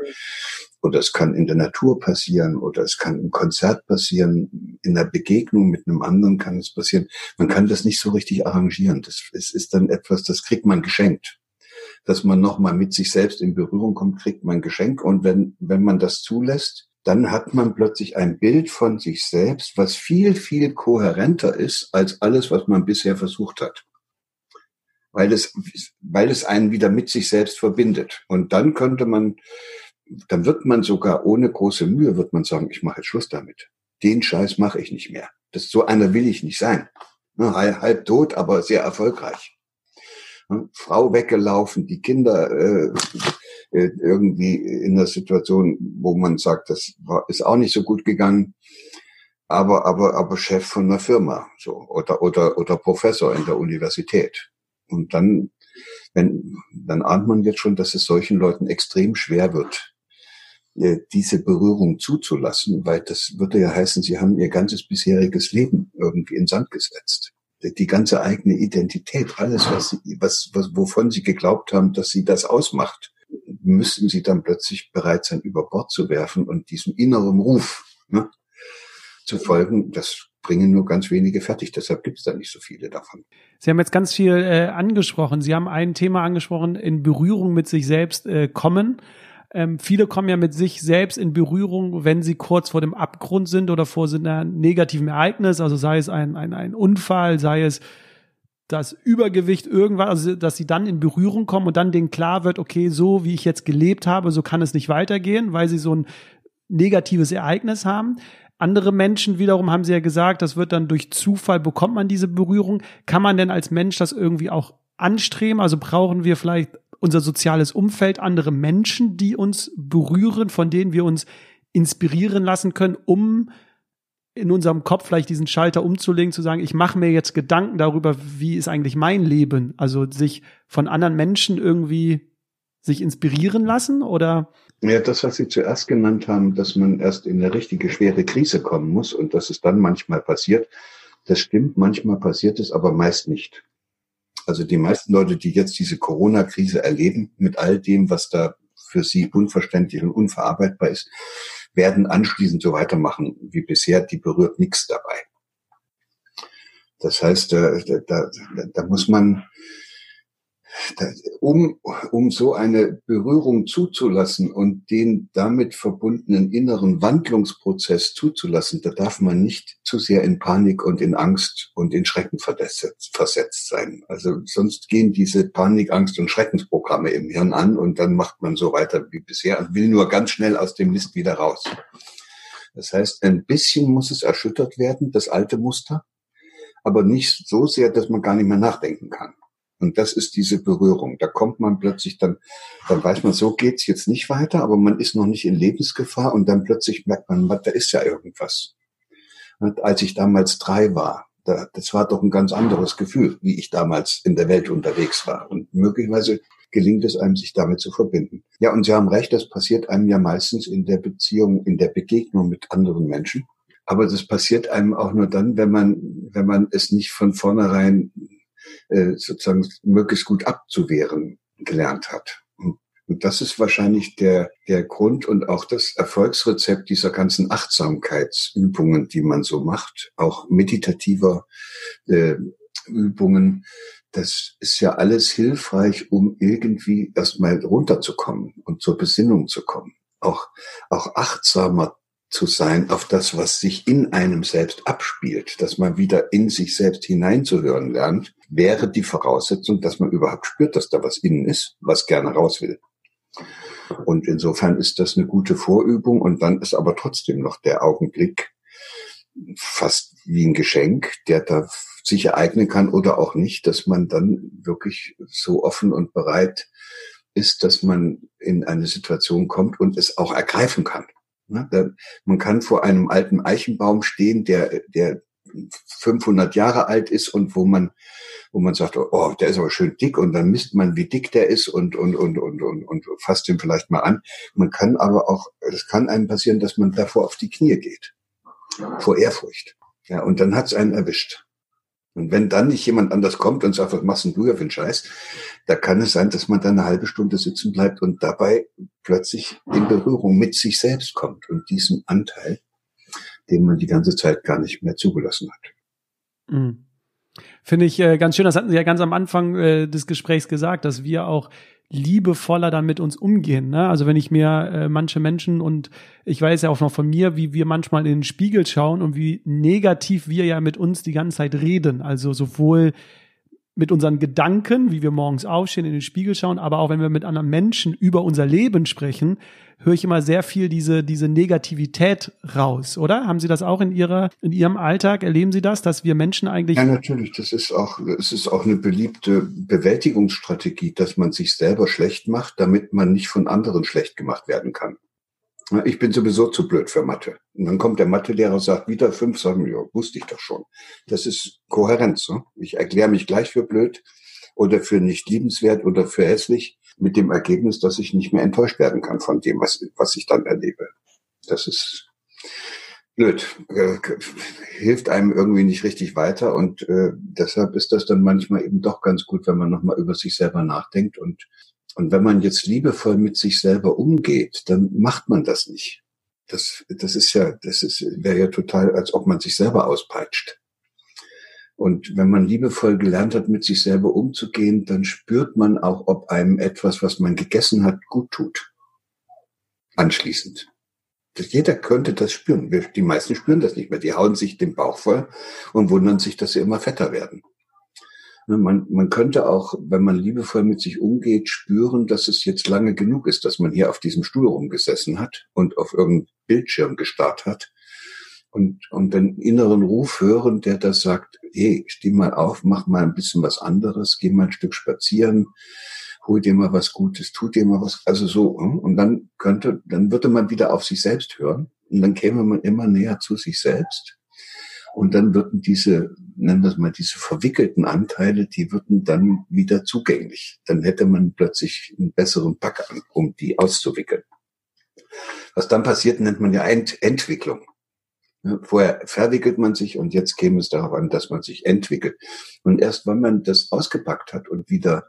oder es kann in der Natur passieren oder es kann im Konzert passieren. In der Begegnung mit einem anderen kann es passieren. Man kann das nicht so richtig arrangieren. Das es ist dann etwas, das kriegt man geschenkt. Dass man nochmal mit sich selbst in Berührung kommt, kriegt man Geschenk. Und wenn, wenn man das zulässt, dann hat man plötzlich ein Bild von sich selbst, was viel, viel kohärenter ist als alles, was man bisher versucht hat weil es, weil es einen wieder mit sich selbst verbindet. Und dann könnte man, dann wird man sogar ohne große Mühe, wird man sagen, ich mache jetzt Schluss damit. Den Scheiß mache ich nicht mehr. Das, so einer will ich nicht sein. Ne, halb, halb tot, aber sehr erfolgreich. Ne, Frau weggelaufen, die Kinder äh, äh, irgendwie in der Situation, wo man sagt, das war, ist auch nicht so gut gegangen aber aber aber Chef von einer Firma so oder oder oder Professor in der Universität und dann, wenn, dann ahnt man jetzt schon, dass es solchen Leuten extrem schwer wird, äh, diese Berührung zuzulassen, weil das würde ja heißen, sie haben ihr ganzes bisheriges Leben irgendwie in Sand gesetzt. Die ganze eigene Identität, alles, was sie, was, was, wovon sie geglaubt haben, dass sie das ausmacht, müssten sie dann plötzlich bereit sein, über Bord zu werfen und diesem inneren Ruf ne, zu folgen. Das bringen nur ganz wenige fertig. Deshalb gibt es da nicht so viele davon. Sie haben jetzt ganz viel äh, angesprochen. Sie haben ein Thema angesprochen, in Berührung mit sich selbst äh, kommen. Ähm, viele kommen ja mit sich selbst in Berührung, wenn sie kurz vor dem Abgrund sind oder vor so einer negativen Ereignis, also sei es ein, ein, ein Unfall, sei es das Übergewicht irgendwas, also dass sie dann in Berührung kommen und dann denen klar wird, okay, so wie ich jetzt gelebt habe, so kann es nicht weitergehen, weil sie so ein negatives Ereignis haben. Andere Menschen wiederum haben sie ja gesagt, das wird dann durch Zufall bekommt man diese Berührung. Kann man denn als Mensch das irgendwie auch anstreben? Also brauchen wir vielleicht unser soziales Umfeld, andere Menschen, die uns berühren, von denen wir uns inspirieren lassen können, um in unserem Kopf vielleicht diesen Schalter umzulegen, zu sagen, ich mache mir jetzt Gedanken darüber, wie ist eigentlich mein Leben? Also sich von anderen Menschen irgendwie sich inspirieren lassen oder? Ja, das, was Sie zuerst genannt haben, dass man erst in eine richtige schwere Krise kommen muss und dass es dann manchmal passiert, das stimmt, manchmal passiert es, aber meist nicht. Also die meisten Leute, die jetzt diese Corona-Krise erleben, mit all dem, was da für sie unverständlich und unverarbeitbar ist, werden anschließend so weitermachen wie bisher. Die berührt nichts dabei. Das heißt, da, da, da muss man um, um so eine Berührung zuzulassen und den damit verbundenen inneren Wandlungsprozess zuzulassen, da darf man nicht zu sehr in Panik und in Angst und in Schrecken versetzt sein. Also sonst gehen diese Panik, Angst und Schreckensprogramme im Hirn an und dann macht man so weiter wie bisher und will nur ganz schnell aus dem Mist wieder raus. Das heißt, ein bisschen muss es erschüttert werden, das alte Muster, aber nicht so sehr, dass man gar nicht mehr nachdenken kann. Und das ist diese Berührung. Da kommt man plötzlich dann, dann weiß man, so geht's jetzt nicht weiter, aber man ist noch nicht in Lebensgefahr und dann plötzlich merkt man, da ist ja irgendwas. Und als ich damals drei war, Das war doch ein ganz anderes Gefühl, wie ich damals in der Welt unterwegs war. Und möglicherweise gelingt es einem, sich damit zu verbinden. Ja, und Sie haben recht, das passiert einem ja meistens in der Beziehung, in der Begegnung mit anderen Menschen. Aber das passiert einem auch nur dann, wenn man, wenn man es nicht von vornherein äh, sozusagen möglichst gut abzuwehren gelernt hat. Und, und das ist wahrscheinlich der, der Grund und auch das Erfolgsrezept dieser ganzen Achtsamkeitsübungen, die man so macht, auch meditativer äh, Übungen. Das ist ja alles hilfreich, um irgendwie erstmal runterzukommen und zur Besinnung zu kommen. Auch, auch achtsamer zu sein auf das, was sich in einem selbst abspielt, dass man wieder in sich selbst hineinzuhören lernt, wäre die Voraussetzung, dass man überhaupt spürt, dass da was innen ist, was gerne raus will. Und insofern ist das eine gute Vorübung und dann ist aber trotzdem noch der Augenblick fast wie ein Geschenk, der da sich ereignen kann oder auch nicht, dass man dann wirklich so offen und bereit ist, dass man in eine Situation kommt und es auch ergreifen kann. Ne? Man kann vor einem alten Eichenbaum stehen, der, der 500 Jahre alt ist und wo man, wo man sagt, oh, der ist aber schön dick und dann misst man, wie dick der ist und, und, und, und, und, und fasst ihn vielleicht mal an. Man kann aber auch, es kann einem passieren, dass man davor auf die Knie geht. Vor Ehrfurcht. Ja, und dann hat's einen erwischt. Und wenn dann nicht jemand anders kommt und sagt, was machst du hier für einen Scheiß, da kann es sein, dass man dann eine halbe Stunde sitzen bleibt und dabei plötzlich in Berührung mit sich selbst kommt und diesem Anteil, den man die ganze Zeit gar nicht mehr zugelassen hat. Mhm. Finde ich äh, ganz schön, das hatten Sie ja ganz am Anfang äh, des Gesprächs gesagt, dass wir auch liebevoller dann mit uns umgehen. Ne? Also wenn ich mir äh, manche Menschen und ich weiß ja auch noch von mir, wie wir manchmal in den Spiegel schauen und wie negativ wir ja mit uns die ganze Zeit reden. Also sowohl mit unseren Gedanken, wie wir morgens aufstehen, in den Spiegel schauen, aber auch wenn wir mit anderen Menschen über unser Leben sprechen, höre ich immer sehr viel diese, diese Negativität raus, oder? Haben Sie das auch in Ihrer, in Ihrem Alltag? Erleben Sie das, dass wir Menschen eigentlich. Ja, natürlich. Das ist auch, es ist auch eine beliebte Bewältigungsstrategie, dass man sich selber schlecht macht, damit man nicht von anderen schlecht gemacht werden kann. Ich bin sowieso zu blöd für Mathe. Und dann kommt der Mathelehrer und sagt, wieder fünf, sagen, ja, wusste ich doch schon. Das ist Kohärenz. Ne? Ich erkläre mich gleich für blöd oder für nicht liebenswert oder für hässlich mit dem Ergebnis, dass ich nicht mehr enttäuscht werden kann von dem, was, was ich dann erlebe. Das ist blöd, äh, hilft einem irgendwie nicht richtig weiter und äh, deshalb ist das dann manchmal eben doch ganz gut, wenn man nochmal über sich selber nachdenkt und und wenn man jetzt liebevoll mit sich selber umgeht, dann macht man das nicht. Das, das ist ja, das ist, wäre ja total, als ob man sich selber auspeitscht. Und wenn man liebevoll gelernt hat, mit sich selber umzugehen, dann spürt man auch, ob einem etwas, was man gegessen hat, gut tut. Anschließend. Das, jeder könnte das spüren. Die meisten spüren das nicht mehr. Die hauen sich den Bauch voll und wundern sich, dass sie immer fetter werden. Ne, man, man könnte auch, wenn man liebevoll mit sich umgeht, spüren, dass es jetzt lange genug ist, dass man hier auf diesem Stuhl rumgesessen hat und auf irgendeinem Bildschirm gestarrt hat und, und den inneren Ruf hören, der das sagt, hey, steh mal auf, mach mal ein bisschen was anderes, geh mal ein Stück spazieren, hol dir mal was Gutes, tu dir mal was, also so. Hm? Und dann könnte, dann würde man wieder auf sich selbst hören und dann käme man immer näher zu sich selbst und dann würden diese, nennen wir es mal, diese verwickelten Anteile, die würden dann wieder zugänglich. Dann hätte man plötzlich einen besseren Pack an, um die auszuwickeln. Was dann passiert, nennt man ja Ent Entwicklung. Vorher verwickelt man sich und jetzt käme es darauf an, dass man sich entwickelt. Und erst wenn man das ausgepackt hat und wieder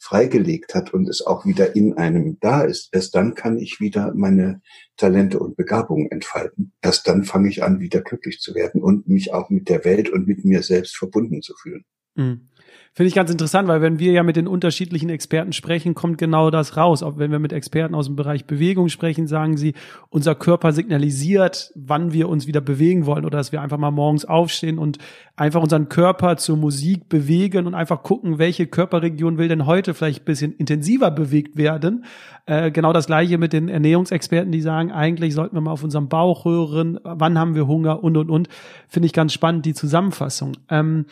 freigelegt hat und es auch wieder in einem da ist, erst dann kann ich wieder meine Talente und Begabungen entfalten. Erst dann fange ich an, wieder glücklich zu werden und mich auch mit der Welt und mit mir selbst verbunden zu fühlen. Mhm. Finde ich ganz interessant, weil wenn wir ja mit den unterschiedlichen Experten sprechen, kommt genau das raus. Auch wenn wir mit Experten aus dem Bereich Bewegung sprechen, sagen sie, unser Körper signalisiert, wann wir uns wieder bewegen wollen oder dass wir einfach mal morgens aufstehen und einfach unseren Körper zur Musik bewegen und einfach gucken, welche Körperregion will denn heute vielleicht ein bisschen intensiver bewegt werden. Äh, genau das gleiche mit den Ernährungsexperten, die sagen, eigentlich sollten wir mal auf unserem Bauch hören, wann haben wir Hunger und und und. Finde ich ganz spannend, die Zusammenfassung. Ähm,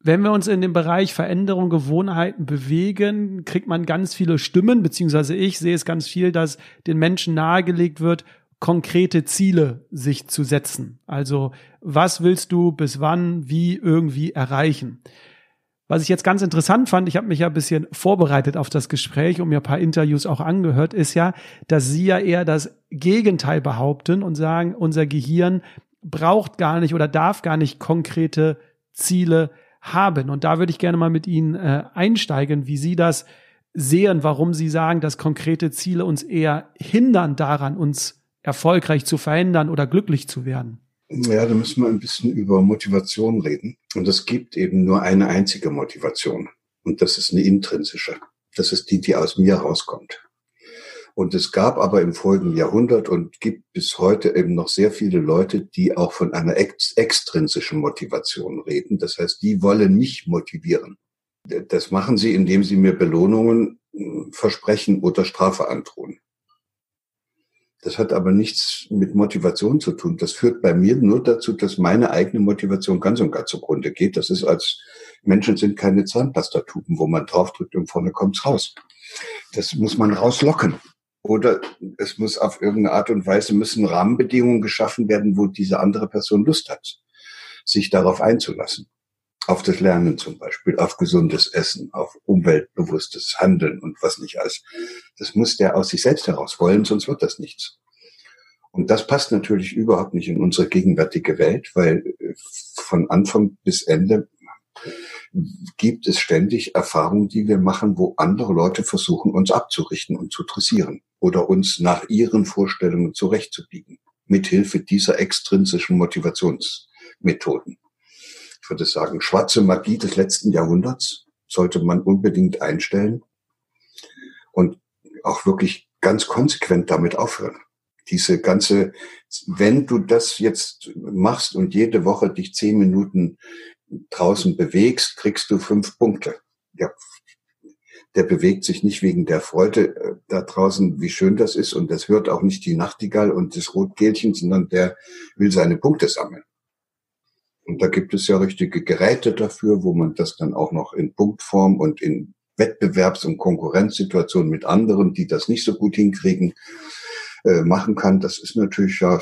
wenn wir uns in dem Bereich Veränderung, Gewohnheiten bewegen, kriegt man ganz viele Stimmen, beziehungsweise ich sehe es ganz viel, dass den Menschen nahegelegt wird, konkrete Ziele sich zu setzen. Also was willst du bis wann, wie irgendwie erreichen? Was ich jetzt ganz interessant fand, ich habe mich ja ein bisschen vorbereitet auf das Gespräch und mir ein paar Interviews auch angehört, ist ja, dass Sie ja eher das Gegenteil behaupten und sagen, unser Gehirn braucht gar nicht oder darf gar nicht konkrete Ziele haben. Und da würde ich gerne mal mit Ihnen äh, einsteigen, wie Sie das sehen, warum Sie sagen, dass konkrete Ziele uns eher hindern daran, uns erfolgreich zu verändern oder glücklich zu werden. Ja, da müssen wir ein bisschen über Motivation reden. Und es gibt eben nur eine einzige Motivation. Und das ist eine intrinsische. Das ist die, die aus mir rauskommt. Und es gab aber im folgenden Jahrhundert und gibt bis heute eben noch sehr viele Leute, die auch von einer ex extrinsischen Motivation reden. Das heißt, die wollen mich motivieren. Das machen sie, indem sie mir Belohnungen hm, versprechen oder Strafe androhen. Das hat aber nichts mit Motivation zu tun. Das führt bei mir nur dazu, dass meine eigene Motivation ganz und gar zugrunde geht. Das ist als Menschen sind keine Zahnpastatuben, wo man draufdrückt und vorne kommt's raus. Das muss man rauslocken. Oder es muss auf irgendeine Art und Weise müssen Rahmenbedingungen geschaffen werden, wo diese andere Person Lust hat, sich darauf einzulassen auf das Lernen zum Beispiel, auf gesundes Essen, auf umweltbewusstes Handeln und was nicht alles. Das muss der aus sich selbst heraus wollen, sonst wird das nichts. Und das passt natürlich überhaupt nicht in unsere gegenwärtige Welt, weil äh, von Anfang bis Ende gibt es ständig Erfahrungen, die wir machen, wo andere Leute versuchen, uns abzurichten und zu dressieren oder uns nach ihren Vorstellungen zurechtzubiegen, mithilfe dieser extrinsischen Motivationsmethoden ich würde sagen, schwarze Magie des letzten Jahrhunderts sollte man unbedingt einstellen und auch wirklich ganz konsequent damit aufhören. Diese ganze, wenn du das jetzt machst und jede Woche dich zehn Minuten draußen bewegst, kriegst du fünf Punkte. Ja, der bewegt sich nicht wegen der Freude äh, da draußen, wie schön das ist, und das hört auch nicht die Nachtigall und das Rotkehlchen, sondern der will seine Punkte sammeln. Und da gibt es ja richtige Geräte dafür, wo man das dann auch noch in Punktform und in Wettbewerbs- und Konkurrenzsituationen mit anderen, die das nicht so gut hinkriegen, äh, machen kann. Das ist natürlich ja,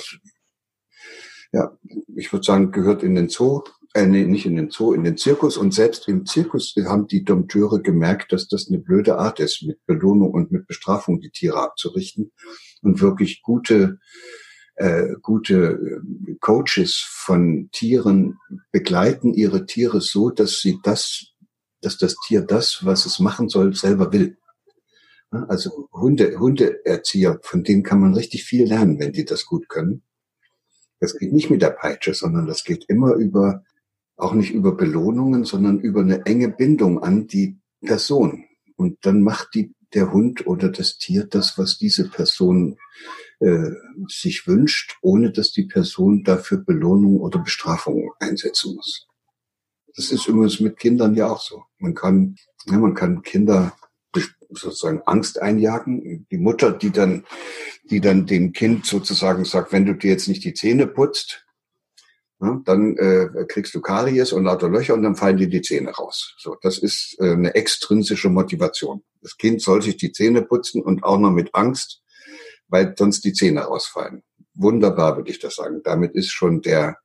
ja, ich würde sagen, gehört in den Zoo, äh, nee, nicht in den Zoo, in den Zirkus. Und selbst im Zirkus haben die Dompteure gemerkt, dass das eine blöde Art ist, mit Belohnung und mit Bestrafung die Tiere abzurichten und wirklich gute äh, gute äh, Coaches von Tieren begleiten ihre Tiere so, dass sie das, dass das Tier das, was es machen soll, selber will. Also Hunde, Hundeerzieher, von denen kann man richtig viel lernen, wenn die das gut können. Das geht nicht mit der Peitsche, sondern das geht immer über, auch nicht über Belohnungen, sondern über eine enge Bindung an die Person. Und dann macht die, der Hund oder das Tier das, was diese Person äh, sich wünscht, ohne dass die Person dafür Belohnung oder Bestrafung einsetzen muss. Das ist übrigens mit Kindern ja auch so. Man kann, ja, man kann Kinder sozusagen Angst einjagen. Die Mutter, die dann, die dann dem Kind sozusagen sagt, wenn du dir jetzt nicht die Zähne putzt, ja, dann äh, kriegst du Karies und lauter Löcher und dann fallen dir die Zähne raus. So, das ist äh, eine extrinsische Motivation. Das Kind soll sich die Zähne putzen und auch noch mit Angst weil sonst die Zähne ausfallen. Wunderbar, würde ich das sagen. Damit ist schon der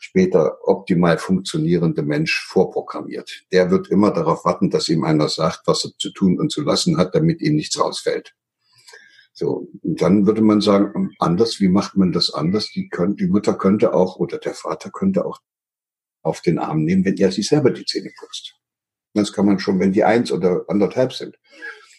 später optimal funktionierende Mensch vorprogrammiert. Der wird immer darauf warten, dass ihm einer sagt, was er zu tun und zu lassen hat, damit ihm nichts rausfällt. So, und dann würde man sagen, anders, wie macht man das anders? Die, können, die Mutter könnte auch oder der Vater könnte auch auf den Arm nehmen, wenn er sich selber die Zähne putzt. Das kann man schon, wenn die eins oder anderthalb sind.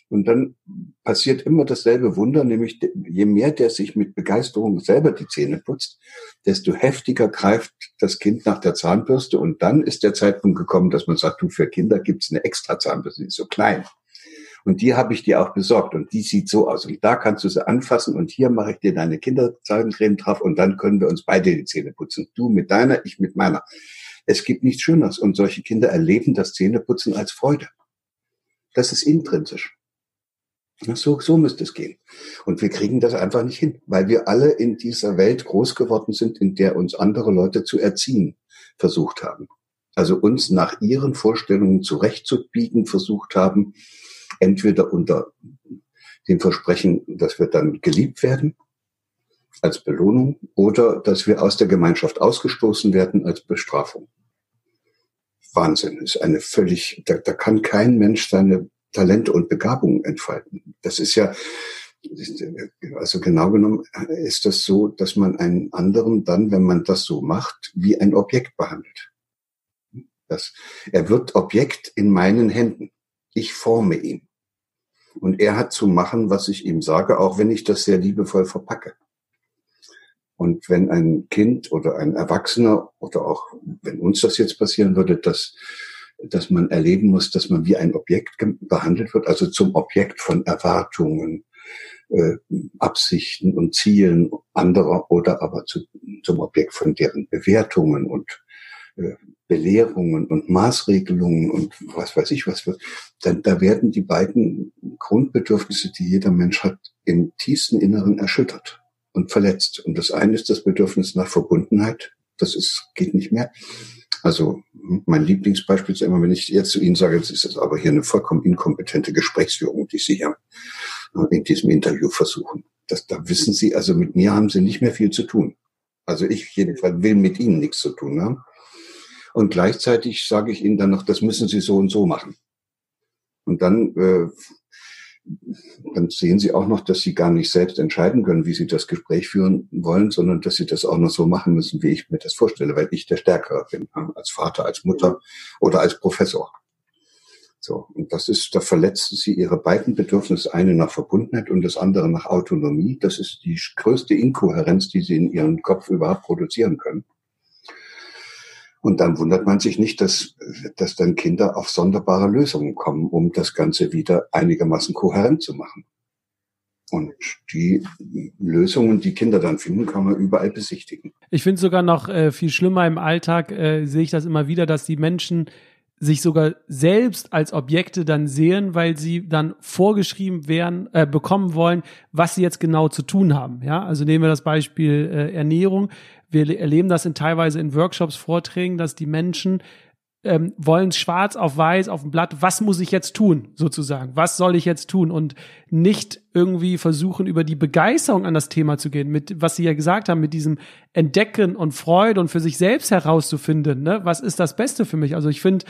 Und dann passiert immer dasselbe Wunder, nämlich je mehr der sich mit Begeisterung selber die Zähne putzt, desto heftiger greift das Kind nach der Zahnbürste. Und dann ist der Zeitpunkt gekommen, dass man sagt, du, für Kinder gibt's eine extra Zahnbürste, die ist so klein. Und die habe ich dir auch besorgt und die sieht so aus. Und da kannst du sie anfassen und hier mache ich dir deine Kinderzahncreme drauf und dann können wir uns beide die Zähne putzen. Du mit deiner, ich mit meiner. Es gibt nichts Schöneres und solche Kinder erleben das Zähneputzen als Freude. Das ist intrinsisch. So, so müsste es gehen. Und wir kriegen das einfach nicht hin, weil wir alle in dieser Welt groß geworden sind, in der uns andere Leute zu erziehen versucht haben. Also uns nach ihren Vorstellungen zurechtzubiegen versucht haben, entweder unter dem Versprechen, dass wir dann geliebt werden, als Belohnung oder dass wir aus der Gemeinschaft ausgestoßen werden als Bestrafung. Wahnsinn, ist eine völlig, da, da kann kein Mensch seine Talente und Begabungen entfalten. Das ist ja, also genau genommen ist das so, dass man einen anderen dann, wenn man das so macht, wie ein Objekt behandelt. Das, er wird Objekt in meinen Händen. Ich forme ihn. Und er hat zu machen, was ich ihm sage, auch wenn ich das sehr liebevoll verpacke. Und wenn ein Kind oder ein Erwachsener oder auch wenn uns das jetzt passieren würde, dass, dass man erleben muss, dass man wie ein Objekt behandelt wird, also zum Objekt von Erwartungen, äh, Absichten und Zielen anderer oder aber zu, zum Objekt von deren Bewertungen und Belehrungen und Maßregelungen und was weiß ich was, dann da werden die beiden Grundbedürfnisse, die jeder Mensch hat, im tiefsten Inneren erschüttert und verletzt. Und das eine ist das Bedürfnis nach Verbundenheit. Das ist, geht nicht mehr. Also mein Lieblingsbeispiel ist immer, wenn ich jetzt zu Ihnen sage, das ist aber hier eine vollkommen inkompetente Gesprächsführung, die Sie hier in diesem Interview versuchen. Das, da wissen Sie, also mit mir haben Sie nicht mehr viel zu tun. Also ich jedenfalls will mit Ihnen nichts zu tun haben. Und gleichzeitig sage ich Ihnen dann noch, das müssen Sie so und so machen. Und dann äh, dann sehen Sie auch noch, dass Sie gar nicht selbst entscheiden können, wie Sie das Gespräch führen wollen, sondern dass Sie das auch noch so machen müssen, wie ich mir das vorstelle, weil ich der Stärkere bin, als Vater, als Mutter oder als Professor. So. Und das ist, da verletzen Sie Ihre beiden Bedürfnisse, eine nach Verbundenheit und das andere nach Autonomie. Das ist die größte Inkohärenz, die Sie in Ihrem Kopf überhaupt produzieren können. Und dann wundert man sich nicht, dass, dass dann Kinder auf sonderbare Lösungen kommen, um das Ganze wieder einigermaßen kohärent zu machen. Und die Lösungen, die Kinder dann finden, kann man überall besichtigen. Ich finde sogar noch äh, viel schlimmer im Alltag, äh, sehe ich das immer wieder, dass die Menschen sich sogar selbst als Objekte dann sehen, weil sie dann vorgeschrieben werden, äh, bekommen wollen, was sie jetzt genau zu tun haben. Ja, also nehmen wir das Beispiel äh, Ernährung. Wir erleben das in teilweise in Workshops, Vorträgen, dass die Menschen ähm, wollen schwarz auf weiß auf dem Blatt, was muss ich jetzt tun, sozusagen, was soll ich jetzt tun? Und nicht irgendwie versuchen, über die Begeisterung an das Thema zu gehen, mit, was Sie ja gesagt haben, mit diesem Entdecken und Freude und für sich selbst herauszufinden, ne, was ist das Beste für mich? Also ich finde,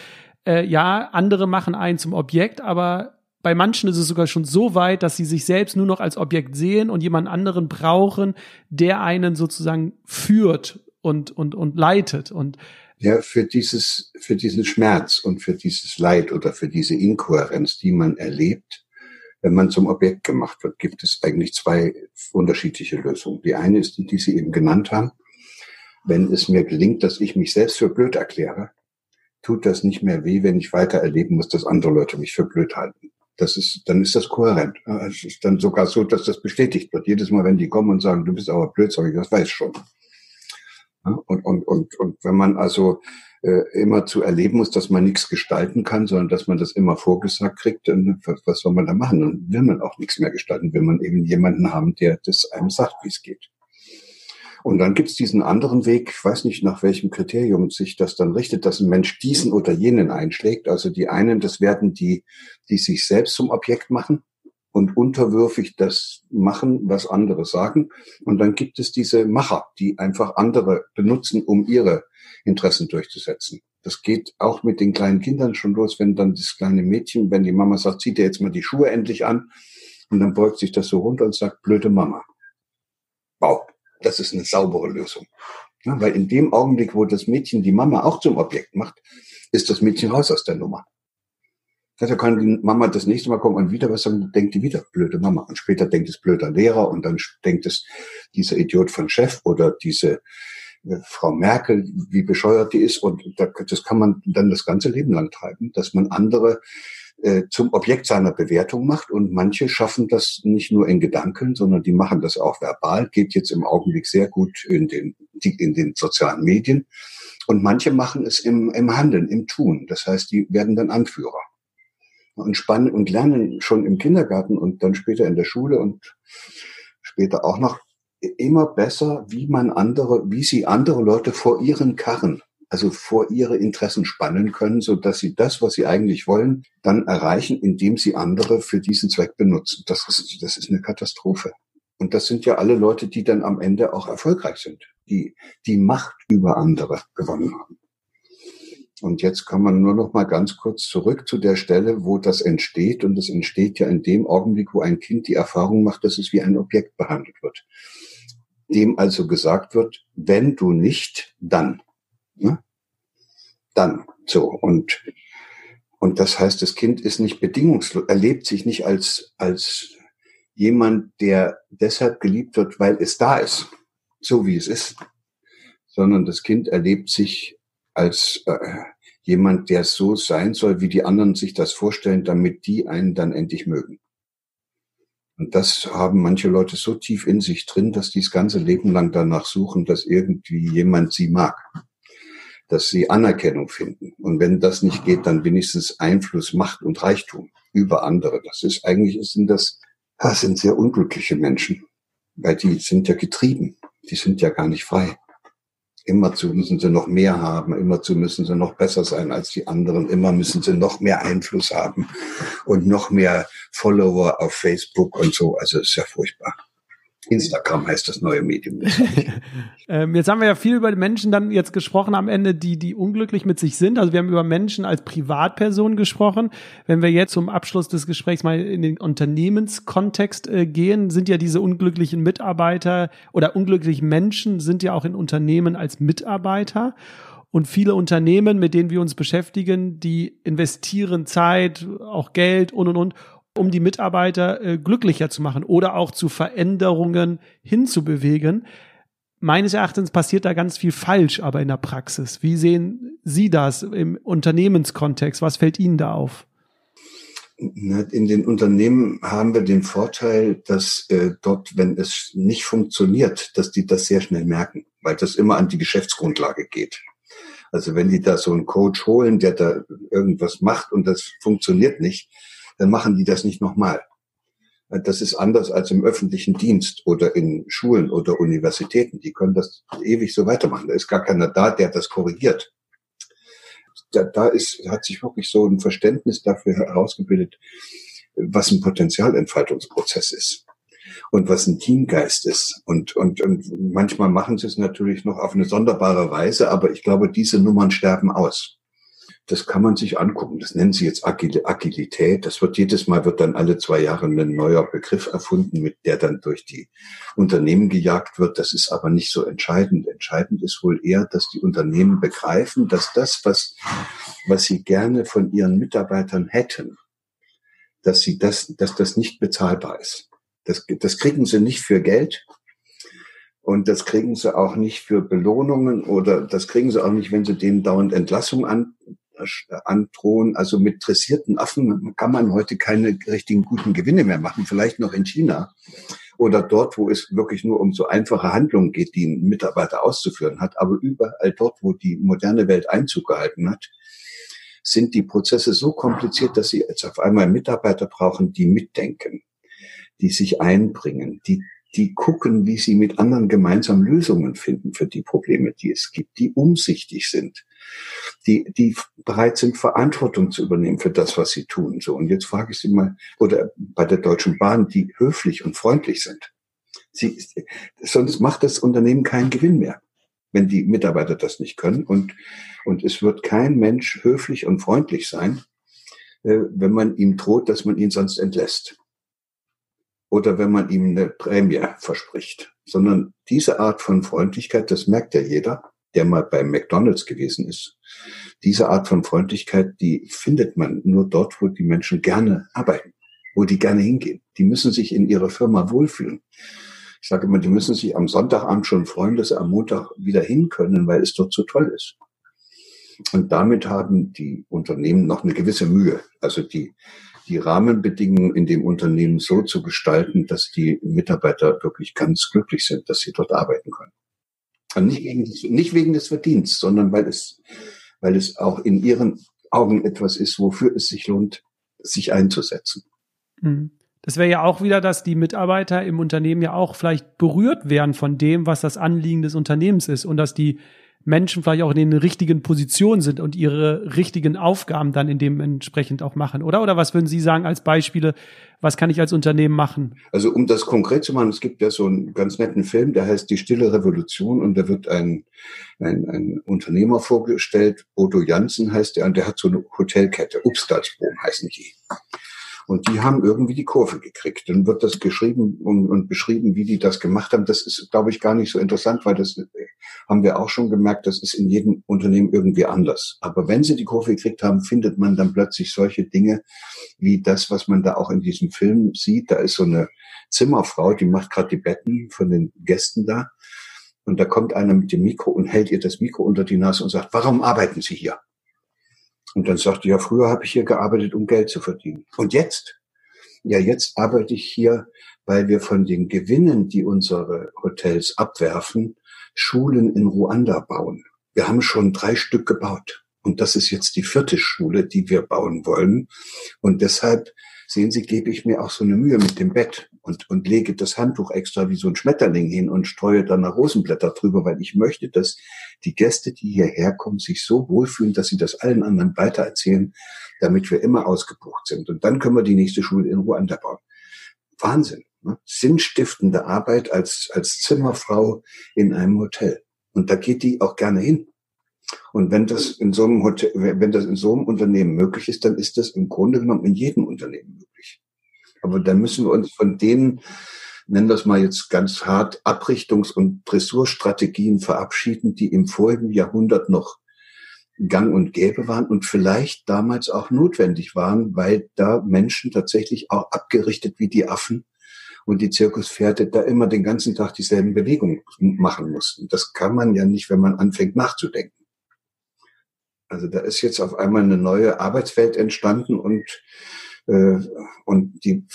äh, ja, andere machen einen zum Objekt, aber bei manchen ist es sogar schon so weit, dass sie sich selbst nur noch als Objekt sehen und jemand anderen brauchen, der einen sozusagen führt und, und, und leitet. Und ja, für dieses, für diesen Schmerz und für dieses Leid oder für diese Inkohärenz, die man erlebt, wenn man zum Objekt gemacht wird, gibt es eigentlich zwei unterschiedliche Lösungen. Die eine ist die, die Sie eben genannt haben. Wenn es mir gelingt, dass ich mich selbst für blöd erkläre, tut das nicht mehr weh, wenn ich weiter erleben muss, dass andere Leute mich für blöd halten das ist, dann ist das kohärent. Es ist dann sogar so, dass das bestätigt wird. Jedes Mal, wenn die kommen und sagen, du bist aber blöd, sage ich, das weiß schon. Und, und, und, und wenn man also äh, immer zu erleben muss, dass man nichts gestalten kann, sondern dass man das immer vorgesagt kriegt, dann was, was soll man da machen? Dann will man auch nichts mehr gestalten, will man eben jemanden haben, der das einem sagt, wie es geht. Und dann gibt es diesen anderen Weg, ich weiß nicht, nach welchem Kriterium sich das dann richtet, dass ein Mensch diesen oder jenen einschlägt. Also die einen, das werden die, die sich selbst zum Objekt machen und unterwürfig das machen, was andere sagen. Und dann gibt es diese Macher, die einfach andere benutzen, um ihre Interessen durchzusetzen. Das geht auch mit den kleinen Kindern schon los, wenn dann das kleine Mädchen, wenn die Mama sagt, zieh dir jetzt mal die Schuhe endlich an, und dann beugt sich das so runter und sagt, blöde Mama. Wow das ist eine saubere Lösung. Ja, weil in dem Augenblick, wo das Mädchen die Mama auch zum Objekt macht, ist das Mädchen raus aus der Nummer. Da kann die Mama das nächste Mal kommen und wieder was sagen, denkt die wieder, blöde Mama. Und später denkt es blöder Lehrer und dann denkt es dieser Idiot von Chef oder diese äh, Frau Merkel, wie bescheuert die ist. Und das kann man dann das ganze Leben lang treiben, dass man andere äh, zum Objekt seiner Bewertung macht. Und manche schaffen das nicht nur in Gedanken, sondern die machen das auch verbal, geht jetzt im Augenblick sehr gut in den, in den sozialen Medien. Und manche machen es im, im Handeln, im Tun. Das heißt, die werden dann Anführer und spannen und lernen schon im Kindergarten und dann später in der Schule und später auch noch immer besser, wie man andere, wie sie andere Leute vor ihren Karren also vor ihre Interessen spannen können, so dass sie das, was sie eigentlich wollen, dann erreichen, indem sie andere für diesen Zweck benutzen. Das ist, das ist eine Katastrophe. Und das sind ja alle Leute, die dann am Ende auch erfolgreich sind, die die Macht über andere gewonnen haben. Und jetzt kann man nur noch mal ganz kurz zurück zu der Stelle, wo das entsteht. Und das entsteht ja in dem Augenblick, wo ein Kind die Erfahrung macht, dass es wie ein Objekt behandelt wird. Dem also gesagt wird, wenn du nicht, dann. Ne? Dann. So. Und, und das heißt, das Kind ist nicht bedingungslos, erlebt sich nicht als, als jemand, der deshalb geliebt wird, weil es da ist. So wie es ist. Sondern das Kind erlebt sich als äh, jemand, der so sein soll, wie die anderen sich das vorstellen, damit die einen dann endlich mögen. Und das haben manche Leute so tief in sich drin, dass die das ganze Leben lang danach suchen, dass irgendwie jemand sie mag, dass sie Anerkennung finden. Und wenn das nicht geht, dann wenigstens Einfluss, Macht und Reichtum über andere. Das ist eigentlich, sind das, das sind sehr unglückliche Menschen, weil die sind ja getrieben. Die sind ja gar nicht frei. Immerzu müssen sie noch mehr haben, immerzu müssen sie noch besser sein als die anderen, immer müssen sie noch mehr Einfluss haben und noch mehr Follower auf Facebook und so. Also ist ja furchtbar. Instagram heißt das neue Medium. *laughs* ähm, jetzt haben wir ja viel über Menschen dann jetzt gesprochen am Ende, die, die unglücklich mit sich sind. Also wir haben über Menschen als Privatperson gesprochen. Wenn wir jetzt zum Abschluss des Gesprächs mal in den Unternehmenskontext äh, gehen, sind ja diese unglücklichen Mitarbeiter oder unglücklichen Menschen sind ja auch in Unternehmen als Mitarbeiter. Und viele Unternehmen, mit denen wir uns beschäftigen, die investieren Zeit, auch Geld und und und, um die Mitarbeiter äh, glücklicher zu machen oder auch zu Veränderungen hinzubewegen. Meines Erachtens passiert da ganz viel falsch, aber in der Praxis. Wie sehen Sie das im Unternehmenskontext? Was fällt Ihnen da auf? In den Unternehmen haben wir den Vorteil, dass äh, dort, wenn es nicht funktioniert, dass die das sehr schnell merken, weil das immer an die Geschäftsgrundlage geht. Also wenn die da so einen Coach holen, der da irgendwas macht und das funktioniert nicht, dann machen die das nicht nochmal. Das ist anders als im öffentlichen Dienst oder in Schulen oder Universitäten. Die können das ewig so weitermachen. Da ist gar keiner da, der das korrigiert. Da, da ist, hat sich wirklich so ein Verständnis dafür herausgebildet, was ein Potenzialentfaltungsprozess ist und was ein Teamgeist ist. Und, und, und manchmal machen sie es natürlich noch auf eine sonderbare Weise, aber ich glaube, diese Nummern sterben aus das kann man sich angucken. Das nennen sie jetzt Agil Agilität. Das wird jedes Mal, wird dann alle zwei Jahre ein neuer Begriff erfunden, mit der dann durch die Unternehmen gejagt wird. Das ist aber nicht so entscheidend. Entscheidend ist wohl eher, dass die Unternehmen begreifen, dass das, was, was sie gerne von ihren Mitarbeitern hätten, dass sie das, dass das nicht bezahlbar ist. Das, das kriegen sie nicht für Geld. Und das kriegen sie auch nicht für Belohnungen oder das kriegen sie auch nicht, wenn sie denen dauernd Entlassung an, androhen. Also mit dressierten Affen kann man heute keine richtigen guten Gewinne mehr machen, vielleicht noch in China oder dort, wo es wirklich nur um so einfache Handlungen geht, die ein Mitarbeiter auszuführen hat. Aber überall dort, wo die moderne Welt Einzug gehalten hat, sind die Prozesse so kompliziert, dass sie jetzt auf einmal Mitarbeiter brauchen, die mitdenken, die sich einbringen, die die gucken, wie sie mit anderen gemeinsam Lösungen finden für die Probleme, die es gibt, die umsichtig sind, die, die bereit sind, Verantwortung zu übernehmen für das, was sie tun. So. Und jetzt frage ich Sie mal, oder bei der Deutschen Bahn, die höflich und freundlich sind. Sie, sonst macht das Unternehmen keinen Gewinn mehr, wenn die Mitarbeiter das nicht können. Und, und es wird kein Mensch höflich und freundlich sein, äh, wenn man ihm droht, dass man ihn sonst entlässt oder wenn man ihm eine Prämie verspricht, sondern diese Art von Freundlichkeit, das merkt ja jeder, der mal beim McDonald's gewesen ist. Diese Art von Freundlichkeit, die findet man nur dort, wo die Menschen gerne arbeiten, wo die gerne hingehen. Die müssen sich in ihrer Firma wohlfühlen. Ich sage immer, die müssen sich am Sonntagabend schon freuen, dass sie am Montag wieder hin können, weil es dort so toll ist. Und damit haben die Unternehmen noch eine gewisse Mühe. Also die die Rahmenbedingungen in dem Unternehmen so zu gestalten, dass die Mitarbeiter wirklich ganz glücklich sind, dass sie dort arbeiten können. Und nicht wegen, des, nicht wegen des Verdienstes, sondern weil es, weil es auch in ihren Augen etwas ist, wofür es sich lohnt, sich einzusetzen. Mhm. Das wäre ja auch wieder, dass die Mitarbeiter im Unternehmen ja auch vielleicht berührt werden von dem, was das Anliegen des Unternehmens ist und dass die Menschen vielleicht auch in den richtigen Positionen sind und ihre richtigen Aufgaben dann in dem entsprechend auch machen, oder? Oder was würden Sie sagen als Beispiele? Was kann ich als Unternehmen machen? Also um das konkret zu machen, es gibt ja so einen ganz netten Film, der heißt Die Stille Revolution und da wird ein, ein, ein Unternehmer vorgestellt, Bodo Jansen heißt der, und der hat so eine Hotelkette, Upstalsboom heißen die. Und die haben irgendwie die Kurve gekriegt. Dann wird das geschrieben und, und beschrieben, wie die das gemacht haben. Das ist, glaube ich, gar nicht so interessant, weil das haben wir auch schon gemerkt, das ist in jedem Unternehmen irgendwie anders. Aber wenn sie die Kurve gekriegt haben, findet man dann plötzlich solche Dinge wie das, was man da auch in diesem Film sieht. Da ist so eine Zimmerfrau, die macht gerade die Betten von den Gästen da. Und da kommt einer mit dem Mikro und hält ihr das Mikro unter die Nase und sagt, warum arbeiten Sie hier? Und dann sagte ja, früher habe ich hier gearbeitet, um Geld zu verdienen. Und jetzt? Ja, jetzt arbeite ich hier, weil wir von den Gewinnen, die unsere Hotels abwerfen, Schulen in Ruanda bauen. Wir haben schon drei Stück gebaut. Und das ist jetzt die vierte Schule, die wir bauen wollen. Und deshalb, sehen Sie, gebe ich mir auch so eine Mühe mit dem Bett und, und lege das Handtuch extra wie so ein Schmetterling hin und streue dann nach Rosenblätter drüber, weil ich möchte, dass die Gäste, die hierher kommen, sich so wohlfühlen, dass sie das allen anderen weitererzählen, damit wir immer ausgebucht sind. Und dann können wir die nächste Schule in Ruanda bauen. Wahnsinn. Ne? Sinnstiftende Arbeit als, als Zimmerfrau in einem Hotel. Und da geht die auch gerne hin. Und wenn das in so einem Hotel, wenn das in so einem Unternehmen möglich ist, dann ist das im Grunde genommen in jedem Unternehmen möglich. Aber dann müssen wir uns von denen, nennen wir es mal jetzt ganz hart, Abrichtungs- und Dressurstrategien verabschieden, die im vorigen Jahrhundert noch gang und gäbe waren und vielleicht damals auch notwendig waren, weil da Menschen tatsächlich auch abgerichtet wie die Affen und die Zirkuspferde da immer den ganzen Tag dieselben Bewegungen machen mussten. Das kann man ja nicht, wenn man anfängt nachzudenken. Also da ist jetzt auf einmal eine neue Arbeitswelt entstanden und, äh, und die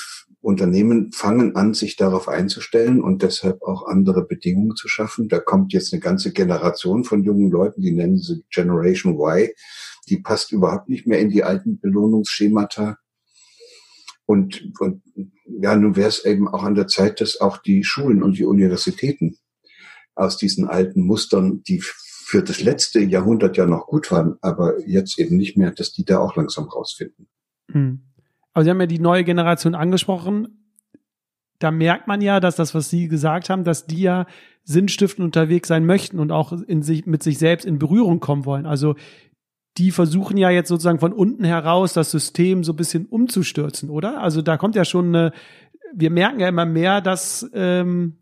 Unternehmen fangen an, sich darauf einzustellen und deshalb auch andere Bedingungen zu schaffen. Da kommt jetzt eine ganze Generation von jungen Leuten, die nennen sie Generation Y, die passt überhaupt nicht mehr in die alten Belohnungsschemata. Und, und ja, nun wäre es eben auch an der Zeit, dass auch die Schulen und die Universitäten aus diesen alten Mustern, die für das letzte Jahrhundert ja noch gut waren, aber jetzt eben nicht mehr, dass die da auch langsam rausfinden. Hm. Aber Sie haben ja die neue Generation angesprochen. Da merkt man ja, dass das, was Sie gesagt haben, dass die ja sinnstiftend unterwegs sein möchten und auch in sich, mit sich selbst in Berührung kommen wollen. Also die versuchen ja jetzt sozusagen von unten heraus das System so ein bisschen umzustürzen, oder? Also da kommt ja schon eine, wir merken ja immer mehr, dass ähm,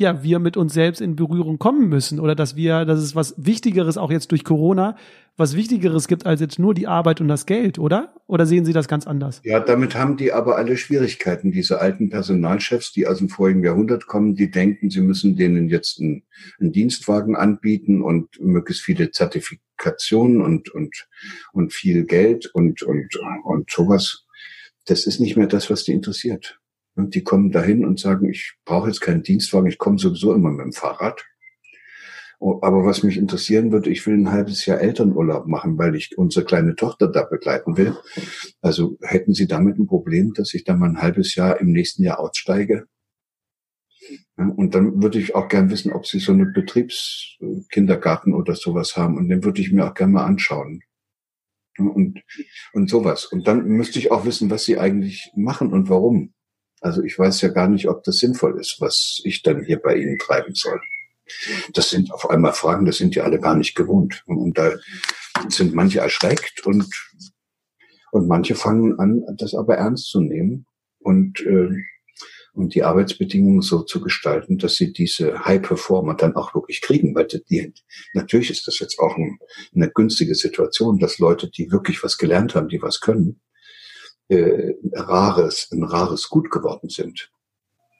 ja, wir mit uns selbst in Berührung kommen müssen oder dass wir, dass es was Wichtigeres auch jetzt durch Corona, was Wichtigeres gibt als jetzt nur die Arbeit und das Geld, oder? Oder sehen Sie das ganz anders? Ja, damit haben die aber alle Schwierigkeiten. Diese alten Personalchefs, die aus dem vorigen Jahrhundert kommen, die denken, sie müssen denen jetzt einen, einen Dienstwagen anbieten und möglichst viele Zertifikationen und, und, und viel Geld und, und, und sowas. Das ist nicht mehr das, was die interessiert. Die kommen dahin und sagen, ich brauche jetzt keinen Dienstwagen, ich komme sowieso immer mit dem Fahrrad. Aber was mich interessieren würde, ich will ein halbes Jahr Elternurlaub machen, weil ich unsere kleine Tochter da begleiten will. Also hätten Sie damit ein Problem, dass ich da mal ein halbes Jahr im nächsten Jahr aussteige? und dann würde ich auch gern wissen, ob Sie so eine Betriebskindergarten oder sowas haben. Und den würde ich mir auch gerne mal anschauen. Und, und sowas. Und dann müsste ich auch wissen, was Sie eigentlich machen und warum. Also ich weiß ja gar nicht, ob das sinnvoll ist, was ich dann hier bei Ihnen treiben soll. Das sind auf einmal Fragen, das sind die alle gar nicht gewohnt. Und da sind manche erschreckt und, und manche fangen an, das aber ernst zu nehmen und, äh, und die Arbeitsbedingungen so zu gestalten, dass sie diese High-Performer dann auch wirklich kriegen. Weil die, natürlich ist das jetzt auch ein, eine günstige Situation, dass Leute, die wirklich was gelernt haben, die was können, äh, rares, ein rares Gut geworden sind.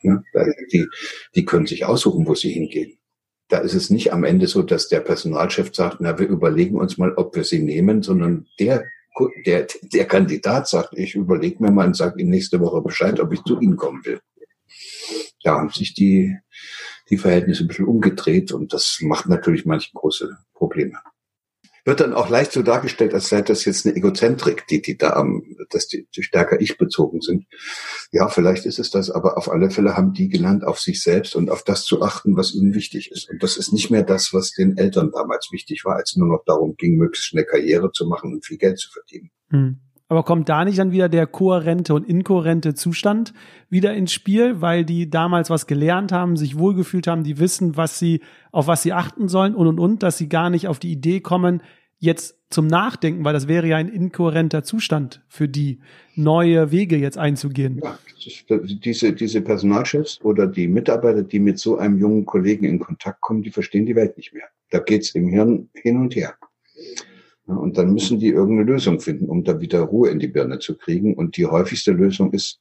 Ja, die, die können sich aussuchen, wo sie hingehen. Da ist es nicht am Ende so, dass der Personalchef sagt, na, wir überlegen uns mal, ob wir sie nehmen, sondern der, der, der Kandidat sagt, ich überlege mir mal und sage Ihnen nächste Woche Bescheid, ob ich zu Ihnen kommen will. Da haben sich die, die Verhältnisse ein bisschen umgedreht und das macht natürlich manche große Probleme. Wird dann auch leicht so dargestellt, als sei das jetzt eine Egozentrik, die, die da am, dass die, die stärker ich bezogen sind. Ja, vielleicht ist es das, aber auf alle Fälle haben die gelernt, auf sich selbst und auf das zu achten, was ihnen wichtig ist. Und das ist nicht mehr das, was den Eltern damals wichtig war, als nur noch darum ging, möglichst schnell Karriere zu machen und viel Geld zu verdienen. Hm. Aber kommt da nicht dann wieder der kohärente und inkohärente Zustand wieder ins Spiel, weil die damals was gelernt haben, sich wohlgefühlt haben, die wissen, was sie, auf was sie achten sollen und und und, dass sie gar nicht auf die Idee kommen, jetzt zum Nachdenken, weil das wäre ja ein inkohärenter Zustand für die, neue Wege jetzt einzugehen. Ja, diese, diese Personalchefs oder die Mitarbeiter, die mit so einem jungen Kollegen in Kontakt kommen, die verstehen die Welt nicht mehr. Da geht's im Hirn hin und her. Und dann müssen die irgendeine Lösung finden, um da wieder Ruhe in die Birne zu kriegen. Und die häufigste Lösung ist,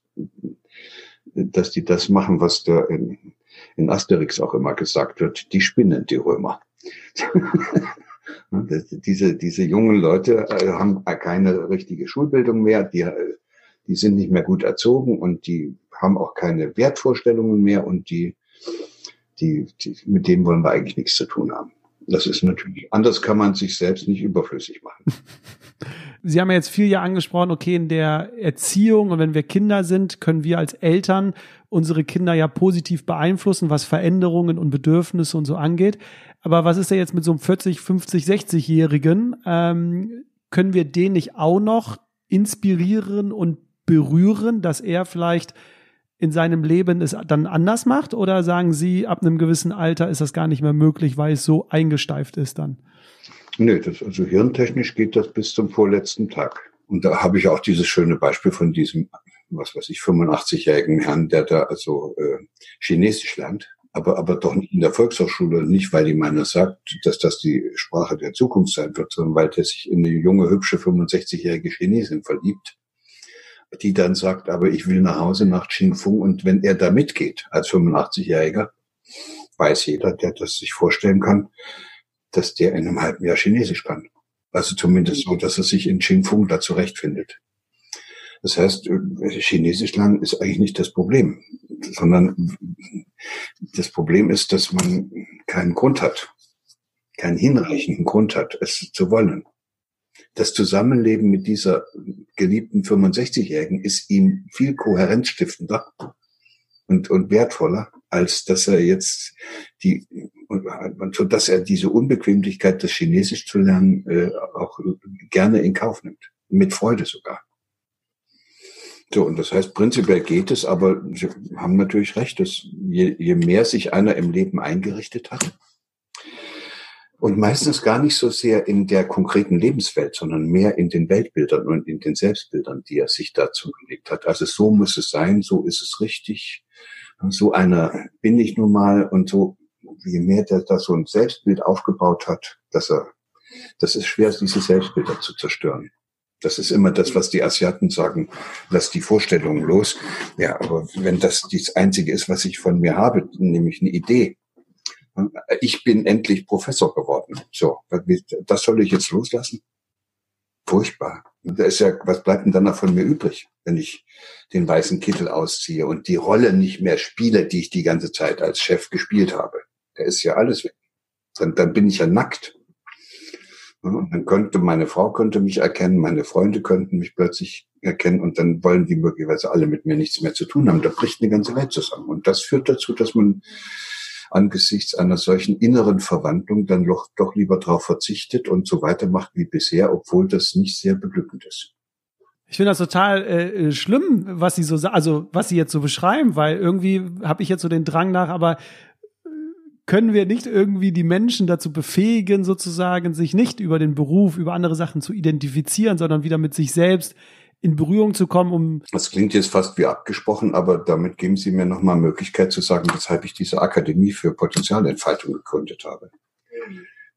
dass die das machen, was da in, in Asterix auch immer gesagt wird. Die spinnen, die Römer. *laughs* diese, diese jungen Leute äh, haben keine richtige Schulbildung mehr. Die, die sind nicht mehr gut erzogen und die haben auch keine Wertvorstellungen mehr und die, die, die, mit denen wollen wir eigentlich nichts zu tun haben. Das ist natürlich, anders kann man sich selbst nicht überflüssig machen. *laughs* Sie haben ja jetzt viel ja angesprochen, okay, in der Erziehung und wenn wir Kinder sind, können wir als Eltern unsere Kinder ja positiv beeinflussen, was Veränderungen und Bedürfnisse und so angeht. Aber was ist da jetzt mit so einem 40, 50, 60-Jährigen? Ähm, können wir den nicht auch noch inspirieren und berühren, dass er vielleicht in seinem Leben es dann anders macht? Oder sagen Sie, ab einem gewissen Alter ist das gar nicht mehr möglich, weil es so eingesteift ist dann? Nö, das, also hirntechnisch geht das bis zum vorletzten Tag. Und da habe ich auch dieses schöne Beispiel von diesem, was weiß ich, 85-jährigen Herrn, der da also äh, Chinesisch lernt, aber, aber doch nicht in der Volkshochschule, nicht weil ihm einer sagt, dass das die Sprache der Zukunft sein wird, sondern weil der sich in eine junge, hübsche 65-jährige Chinesin verliebt die dann sagt, aber ich will nach Hause nach Qingfung und wenn er da mitgeht als 85-Jähriger, weiß jeder, der das sich vorstellen kann, dass der in einem halben Jahr Chinesisch kann. Also zumindest so, dass er sich in Qingfung da zurechtfindet. Das heißt, Chinesisch lernen ist eigentlich nicht das Problem, sondern das Problem ist, dass man keinen Grund hat, keinen hinreichenden Grund hat, es zu wollen das Zusammenleben mit dieser geliebten 65-Jährigen ist ihm viel kohärenzstiftender und, und wertvoller, als dass er jetzt die, so dass er diese Unbequemlichkeit, das Chinesisch zu lernen, äh, auch gerne in Kauf nimmt. Mit Freude sogar. So, und das heißt, prinzipiell geht es, aber Sie haben natürlich recht, dass je, je mehr sich einer im Leben eingerichtet hat, und meistens gar nicht so sehr in der konkreten Lebenswelt, sondern mehr in den Weltbildern und in den Selbstbildern, die er sich dazu gelegt hat. Also so muss es sein, so ist es richtig, so einer bin ich nun mal und so, je mehr der da so ein Selbstbild aufgebaut hat, dass er, das ist schwer, diese Selbstbilder zu zerstören. Das ist immer das, was die Asiaten sagen, lass die Vorstellungen los. Ja, aber wenn das das Einzige ist, was ich von mir habe, nämlich eine Idee, ich bin endlich Professor geworden. So, das soll ich jetzt loslassen? Furchtbar. Da ist ja, was bleibt denn dann noch von mir übrig, wenn ich den weißen Kittel ausziehe und die Rolle nicht mehr spiele, die ich die ganze Zeit als Chef gespielt habe? Da ist ja alles weg. Dann, dann bin ich ja nackt. Und dann könnte meine Frau könnte mich erkennen, meine Freunde könnten mich plötzlich erkennen und dann wollen die möglicherweise alle mit mir nichts mehr zu tun haben. Da bricht eine ganze Welt zusammen. Und das führt dazu, dass man angesichts einer solchen inneren Verwandlung dann doch, doch lieber darauf verzichtet und so weitermacht wie bisher, obwohl das nicht sehr beglückend ist. Ich finde das total äh, schlimm, was sie so, also was sie jetzt so beschreiben, weil irgendwie habe ich jetzt so den Drang nach, aber äh, können wir nicht irgendwie die Menschen dazu befähigen, sozusagen, sich nicht über den Beruf, über andere Sachen zu identifizieren, sondern wieder mit sich selbst in Berührung zu kommen, um. Das klingt jetzt fast wie abgesprochen, aber damit geben Sie mir nochmal Möglichkeit zu sagen, weshalb ich diese Akademie für Potenzialentfaltung gegründet habe.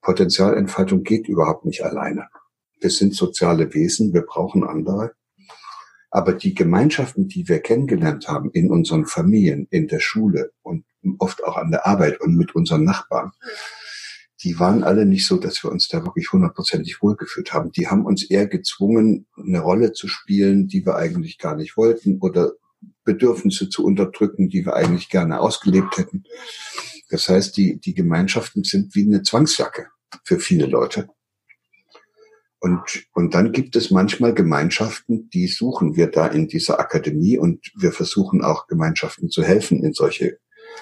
Potenzialentfaltung geht überhaupt nicht alleine. Wir sind soziale Wesen, wir brauchen andere. Aber die Gemeinschaften, die wir kennengelernt haben in unseren Familien, in der Schule und oft auch an der Arbeit und mit unseren Nachbarn, die waren alle nicht so, dass wir uns da wirklich hundertprozentig wohlgefühlt haben. Die haben uns eher gezwungen, eine Rolle zu spielen, die wir eigentlich gar nicht wollten oder Bedürfnisse zu unterdrücken, die wir eigentlich gerne ausgelebt hätten. Das heißt, die, die Gemeinschaften sind wie eine Zwangsjacke für viele Leute. Und, und dann gibt es manchmal Gemeinschaften, die suchen wir da in dieser Akademie und wir versuchen auch Gemeinschaften zu helfen, in solche,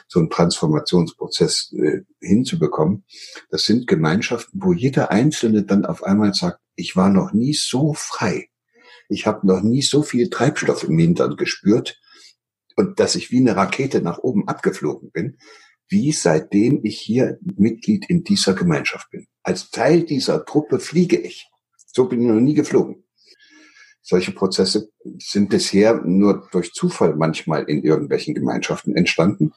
so einen Transformationsprozess äh, hinzubekommen. Das sind Gemeinschaften, wo jeder Einzelne dann auf einmal sagt, ich war noch nie so frei. Ich habe noch nie so viel Treibstoff im Hintern gespürt und dass ich wie eine Rakete nach oben abgeflogen bin, wie seitdem ich hier Mitglied in dieser Gemeinschaft bin. Als Teil dieser Truppe fliege ich. So bin ich noch nie geflogen. Solche Prozesse sind bisher nur durch Zufall manchmal in irgendwelchen Gemeinschaften entstanden.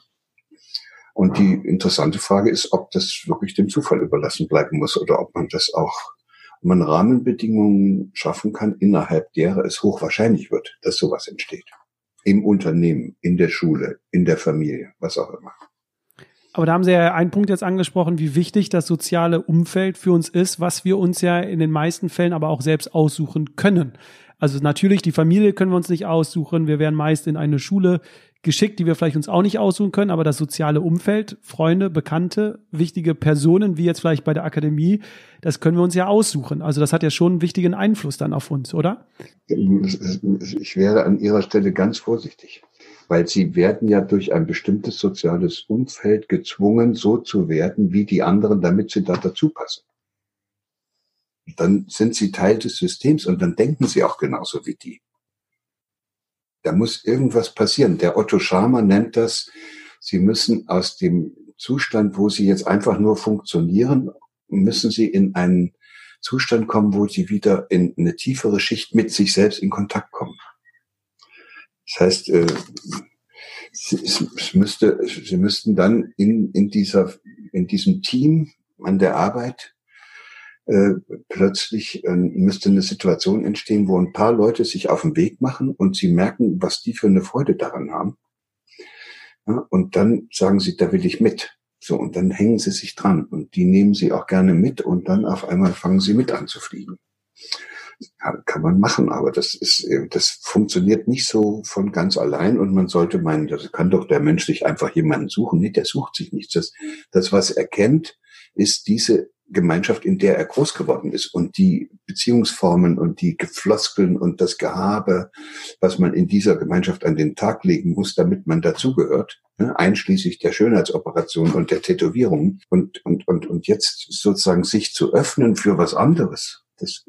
Und die interessante Frage ist, ob das wirklich dem Zufall überlassen bleiben muss oder ob man das auch, ob man Rahmenbedingungen schaffen kann, innerhalb derer es hochwahrscheinlich wird, dass sowas entsteht. Im Unternehmen, in der Schule, in der Familie, was auch immer. Aber da haben Sie ja einen Punkt jetzt angesprochen, wie wichtig das soziale Umfeld für uns ist, was wir uns ja in den meisten Fällen aber auch selbst aussuchen können. Also natürlich, die Familie können wir uns nicht aussuchen. Wir werden meist in eine Schule geschickt, die wir vielleicht uns auch nicht aussuchen können, aber das soziale Umfeld, Freunde, Bekannte, wichtige Personen, wie jetzt vielleicht bei der Akademie, das können wir uns ja aussuchen. Also das hat ja schon einen wichtigen Einfluss dann auf uns, oder? Ich wäre an Ihrer Stelle ganz vorsichtig weil sie werden ja durch ein bestimmtes soziales Umfeld gezwungen, so zu werden wie die anderen, damit sie da dazu passen. Dann sind sie Teil des Systems und dann denken sie auch genauso wie die. Da muss irgendwas passieren. Der Otto Schama nennt das, sie müssen aus dem Zustand, wo sie jetzt einfach nur funktionieren, müssen sie in einen Zustand kommen, wo sie wieder in eine tiefere Schicht mit sich selbst in Kontakt kommen. Das heißt, äh, es, müsste, sie müssten dann in, in, dieser, in diesem Team an der Arbeit äh, plötzlich äh, müsste eine Situation entstehen, wo ein paar Leute sich auf den Weg machen und sie merken, was die für eine Freude daran haben. Ja, und dann sagen sie, da will ich mit. So, und dann hängen sie sich dran und die nehmen sie auch gerne mit und dann auf einmal fangen sie mit an zu fliegen kann, kann man machen, aber das ist, äh, das funktioniert nicht so von ganz allein und man sollte meinen, das kann doch der Mensch sich einfach jemanden suchen. Nee, der sucht sich nichts. Das, das was er kennt, ist diese Gemeinschaft, in der er groß geworden ist und die Beziehungsformen und die Gefloskeln und das Gehabe, was man in dieser Gemeinschaft an den Tag legen muss, damit man dazugehört, ne, einschließlich der Schönheitsoperation und der Tätowierungen und, und, und, und jetzt sozusagen sich zu öffnen für was anderes, das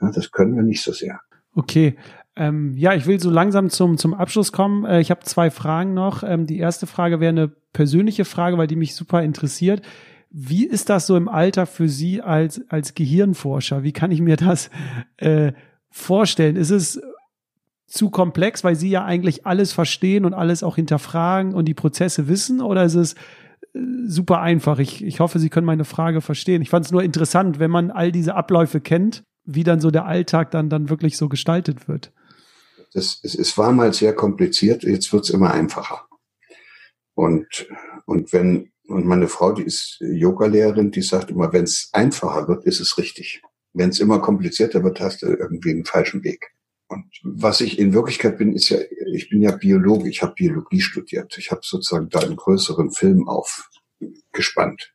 ja, das können wir nicht so sehr. Okay. Ähm, ja, ich will so langsam zum, zum Abschluss kommen. Äh, ich habe zwei Fragen noch. Ähm, die erste Frage wäre eine persönliche Frage, weil die mich super interessiert. Wie ist das so im Alter für Sie als, als Gehirnforscher? Wie kann ich mir das äh, vorstellen? Ist es zu komplex, weil Sie ja eigentlich alles verstehen und alles auch hinterfragen und die Prozesse wissen? Oder ist es äh, super einfach? Ich, ich hoffe, Sie können meine Frage verstehen. Ich fand es nur interessant, wenn man all diese Abläufe kennt wie dann so der Alltag dann, dann wirklich so gestaltet wird. Das, es, es war mal sehr kompliziert, jetzt wird's immer einfacher. Und, und wenn, und meine Frau, die ist Yoga-Lehrerin, die sagt immer, wenn es einfacher wird, ist es richtig. Wenn es immer komplizierter wird, hast du irgendwie einen falschen Weg. Und was ich in Wirklichkeit bin, ist ja, ich bin ja Biologe, ich habe Biologie studiert. Ich habe sozusagen da einen größeren Film aufgespannt.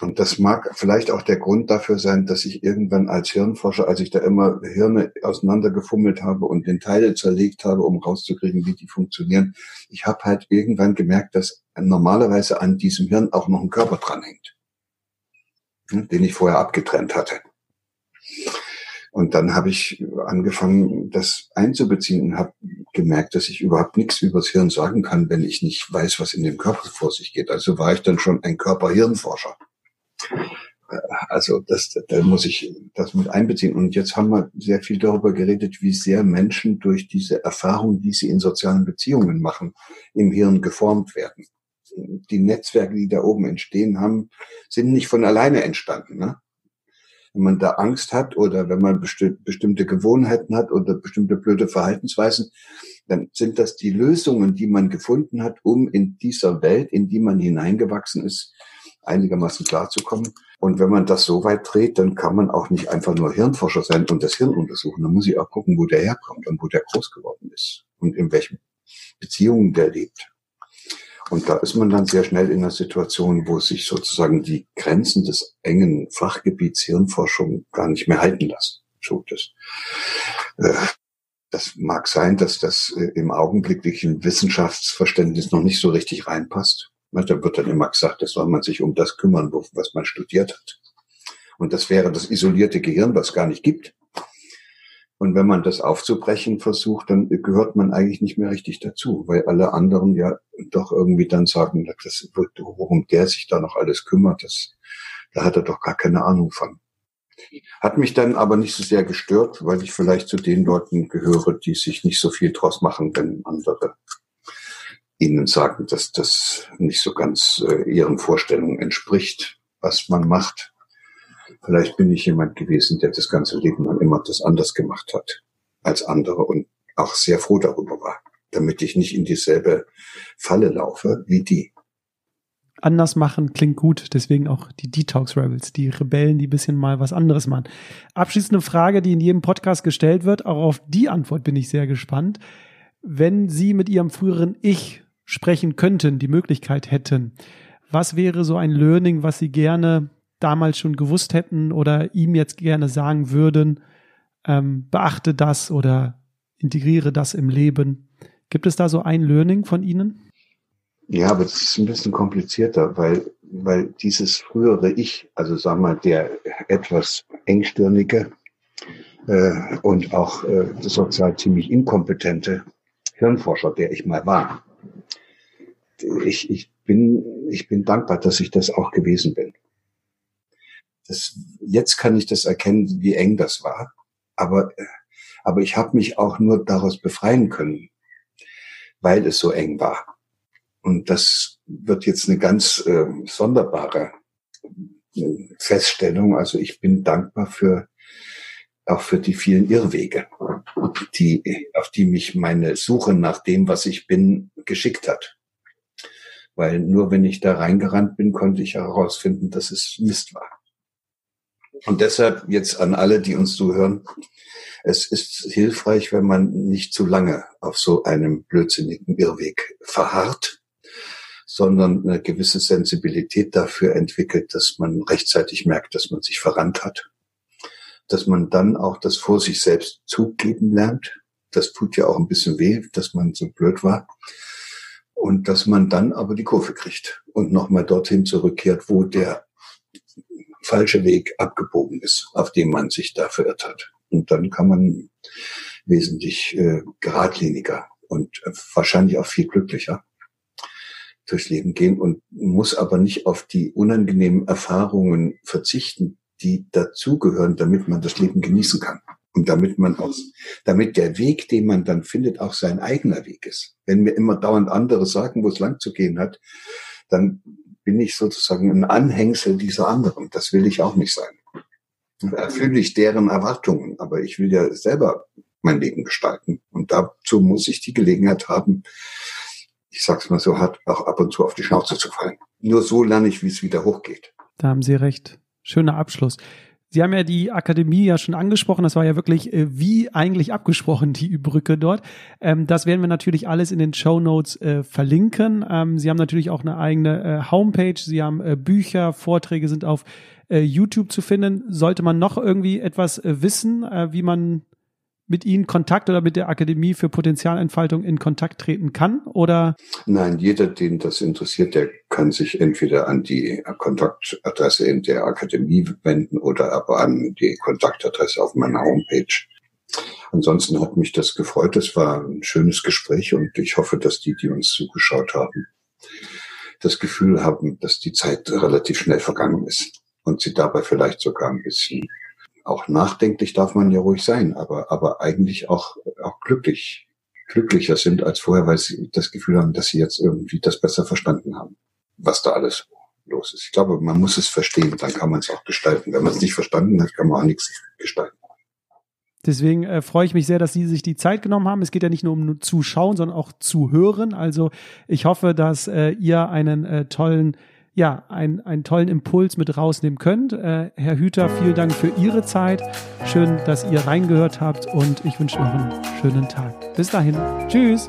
Und das mag vielleicht auch der Grund dafür sein, dass ich irgendwann als Hirnforscher, als ich da immer Hirne auseinandergefummelt habe und den Teile zerlegt habe, um rauszukriegen, wie die funktionieren, ich habe halt irgendwann gemerkt, dass normalerweise an diesem Hirn auch noch ein Körper dranhängt, den ich vorher abgetrennt hatte. Und dann habe ich angefangen, das einzubeziehen und habe gemerkt, dass ich überhaupt nichts übers Hirn sagen kann, wenn ich nicht weiß, was in dem Körper vor sich geht. Also war ich dann schon ein Körper-Hirnforscher. Also das, da muss ich das mit einbeziehen. Und jetzt haben wir sehr viel darüber geredet, wie sehr Menschen durch diese Erfahrung, die sie in sozialen Beziehungen machen, im Hirn geformt werden. Die Netzwerke, die da oben entstehen haben, sind nicht von alleine entstanden. Ne? Wenn man da Angst hat oder wenn man besti bestimmte Gewohnheiten hat oder bestimmte blöde Verhaltensweisen, dann sind das die Lösungen, die man gefunden hat, um in dieser Welt, in die man hineingewachsen ist, einigermaßen klarzukommen. Und wenn man das so weit dreht, dann kann man auch nicht einfach nur Hirnforscher sein und das Hirn untersuchen. Dann muss ich auch gucken, wo der herkommt und wo der groß geworden ist und in welchen Beziehungen der lebt. Und da ist man dann sehr schnell in einer Situation, wo sich sozusagen die Grenzen des engen Fachgebiets Hirnforschung gar nicht mehr halten lassen. So, das, äh, das mag sein, dass das äh, im augenblicklichen Wissenschaftsverständnis noch nicht so richtig reinpasst. Da wird dann immer gesagt, das soll man sich um das kümmern, was man studiert hat. Und das wäre das isolierte Gehirn, was gar nicht gibt. Und wenn man das aufzubrechen versucht, dann gehört man eigentlich nicht mehr richtig dazu, weil alle anderen ja doch irgendwie dann sagen, das, worum der sich da noch alles kümmert, das, da hat er doch gar keine Ahnung von. Hat mich dann aber nicht so sehr gestört, weil ich vielleicht zu den Leuten gehöre, die sich nicht so viel draus machen, wenn andere ihnen sagen, dass das nicht so ganz äh, ihren Vorstellungen entspricht, was man macht. Vielleicht bin ich jemand gewesen, der das ganze Leben lang immer das anders gemacht hat als andere und auch sehr froh darüber war, damit ich nicht in dieselbe Falle laufe wie die. Anders machen klingt gut, deswegen auch die Detox Rebels, die Rebellen, die bisschen mal was anderes machen. Abschließende Frage, die in jedem Podcast gestellt wird, auch auf die Antwort bin ich sehr gespannt. Wenn Sie mit Ihrem früheren Ich sprechen könnten, die Möglichkeit hätten, was wäre so ein Learning, was Sie gerne damals schon gewusst hätten oder ihm jetzt gerne sagen würden, ähm, beachte das oder integriere das im Leben. Gibt es da so ein Learning von Ihnen? Ja, aber es ist ein bisschen komplizierter, weil, weil dieses frühere Ich, also sag mal, der etwas engstirnige äh, und auch äh, sozial ziemlich inkompetente Hirnforscher, der ich mal war, ich, ich, bin, ich bin dankbar, dass ich das auch gewesen bin. Das, jetzt kann ich das erkennen, wie eng das war. Aber, aber ich habe mich auch nur daraus befreien können, weil es so eng war. Und das wird jetzt eine ganz äh, sonderbare äh, Feststellung. Also ich bin dankbar für auch für die vielen Irrwege, die, auf die mich meine Suche nach dem, was ich bin, geschickt hat. Weil nur wenn ich da reingerannt bin, konnte ich herausfinden, dass es Mist war. Und deshalb jetzt an alle, die uns zuhören, es ist hilfreich, wenn man nicht zu lange auf so einem blödsinnigen Irrweg verharrt, sondern eine gewisse Sensibilität dafür entwickelt, dass man rechtzeitig merkt, dass man sich verrannt hat. Dass man dann auch das vor sich selbst zugeben lernt. Das tut ja auch ein bisschen weh, dass man so blöd war. Und dass man dann aber die Kurve kriegt und nochmal dorthin zurückkehrt, wo der falsche Weg abgebogen ist, auf dem man sich da verirrt hat. Und dann kann man wesentlich äh, geradliniger und äh, wahrscheinlich auch viel glücklicher durchs Leben gehen und muss aber nicht auf die unangenehmen Erfahrungen verzichten, die dazugehören, damit man das Leben genießen kann. Und damit man auch, damit der Weg, den man dann findet, auch sein eigener Weg ist. Wenn mir immer dauernd andere sagen, wo es lang zu gehen hat, dann bin ich sozusagen ein Anhängsel dieser anderen. Das will ich auch nicht sein. Erfülle ich deren Erwartungen, aber ich will ja selber mein Leben gestalten. Und dazu muss ich die Gelegenheit haben, ich sag's mal so hart, auch ab und zu auf die Schnauze zu fallen. Nur so lerne ich, wie es wieder hochgeht. Da haben Sie recht. Schöner Abschluss. Sie haben ja die Akademie ja schon angesprochen. Das war ja wirklich äh, wie eigentlich abgesprochen, *laughs* die Brücke dort. Ähm, das werden wir natürlich alles in den Show Notes äh, verlinken. Ähm, Sie haben natürlich auch eine eigene äh, Homepage. Sie haben äh, Bücher, Vorträge sind auf äh, YouTube zu finden. Sollte man noch irgendwie etwas äh, wissen, wie man mit Ihnen Kontakt oder mit der Akademie für Potenzialentfaltung in Kontakt treten kann? Oder? Nein, jeder, den das interessiert, der kann sich entweder an die Kontaktadresse in der Akademie wenden oder aber an die Kontaktadresse auf meiner Homepage. Ansonsten hat mich das gefreut. Es war ein schönes Gespräch und ich hoffe, dass die, die uns zugeschaut haben, das Gefühl haben, dass die Zeit relativ schnell vergangen ist und sie dabei vielleicht sogar ein bisschen auch nachdenklich darf man ja ruhig sein, aber, aber eigentlich auch, auch glücklich, glücklicher sind als vorher, weil sie das Gefühl haben, dass sie jetzt irgendwie das besser verstanden haben, was da alles los ist. Ich glaube, man muss es verstehen, dann kann man es auch gestalten. Wenn man es nicht verstanden hat, kann man auch nichts gestalten. Deswegen äh, freue ich mich sehr, dass Sie sich die Zeit genommen haben. Es geht ja nicht nur um Zuschauen, sondern auch zu hören. Also ich hoffe, dass äh, ihr einen äh, tollen ja, ein, einen tollen Impuls mit rausnehmen könnt. Äh, Herr Hüter, vielen Dank für Ihre Zeit. Schön, dass ihr reingehört habt und ich wünsche noch einen schönen Tag. Bis dahin. Tschüss.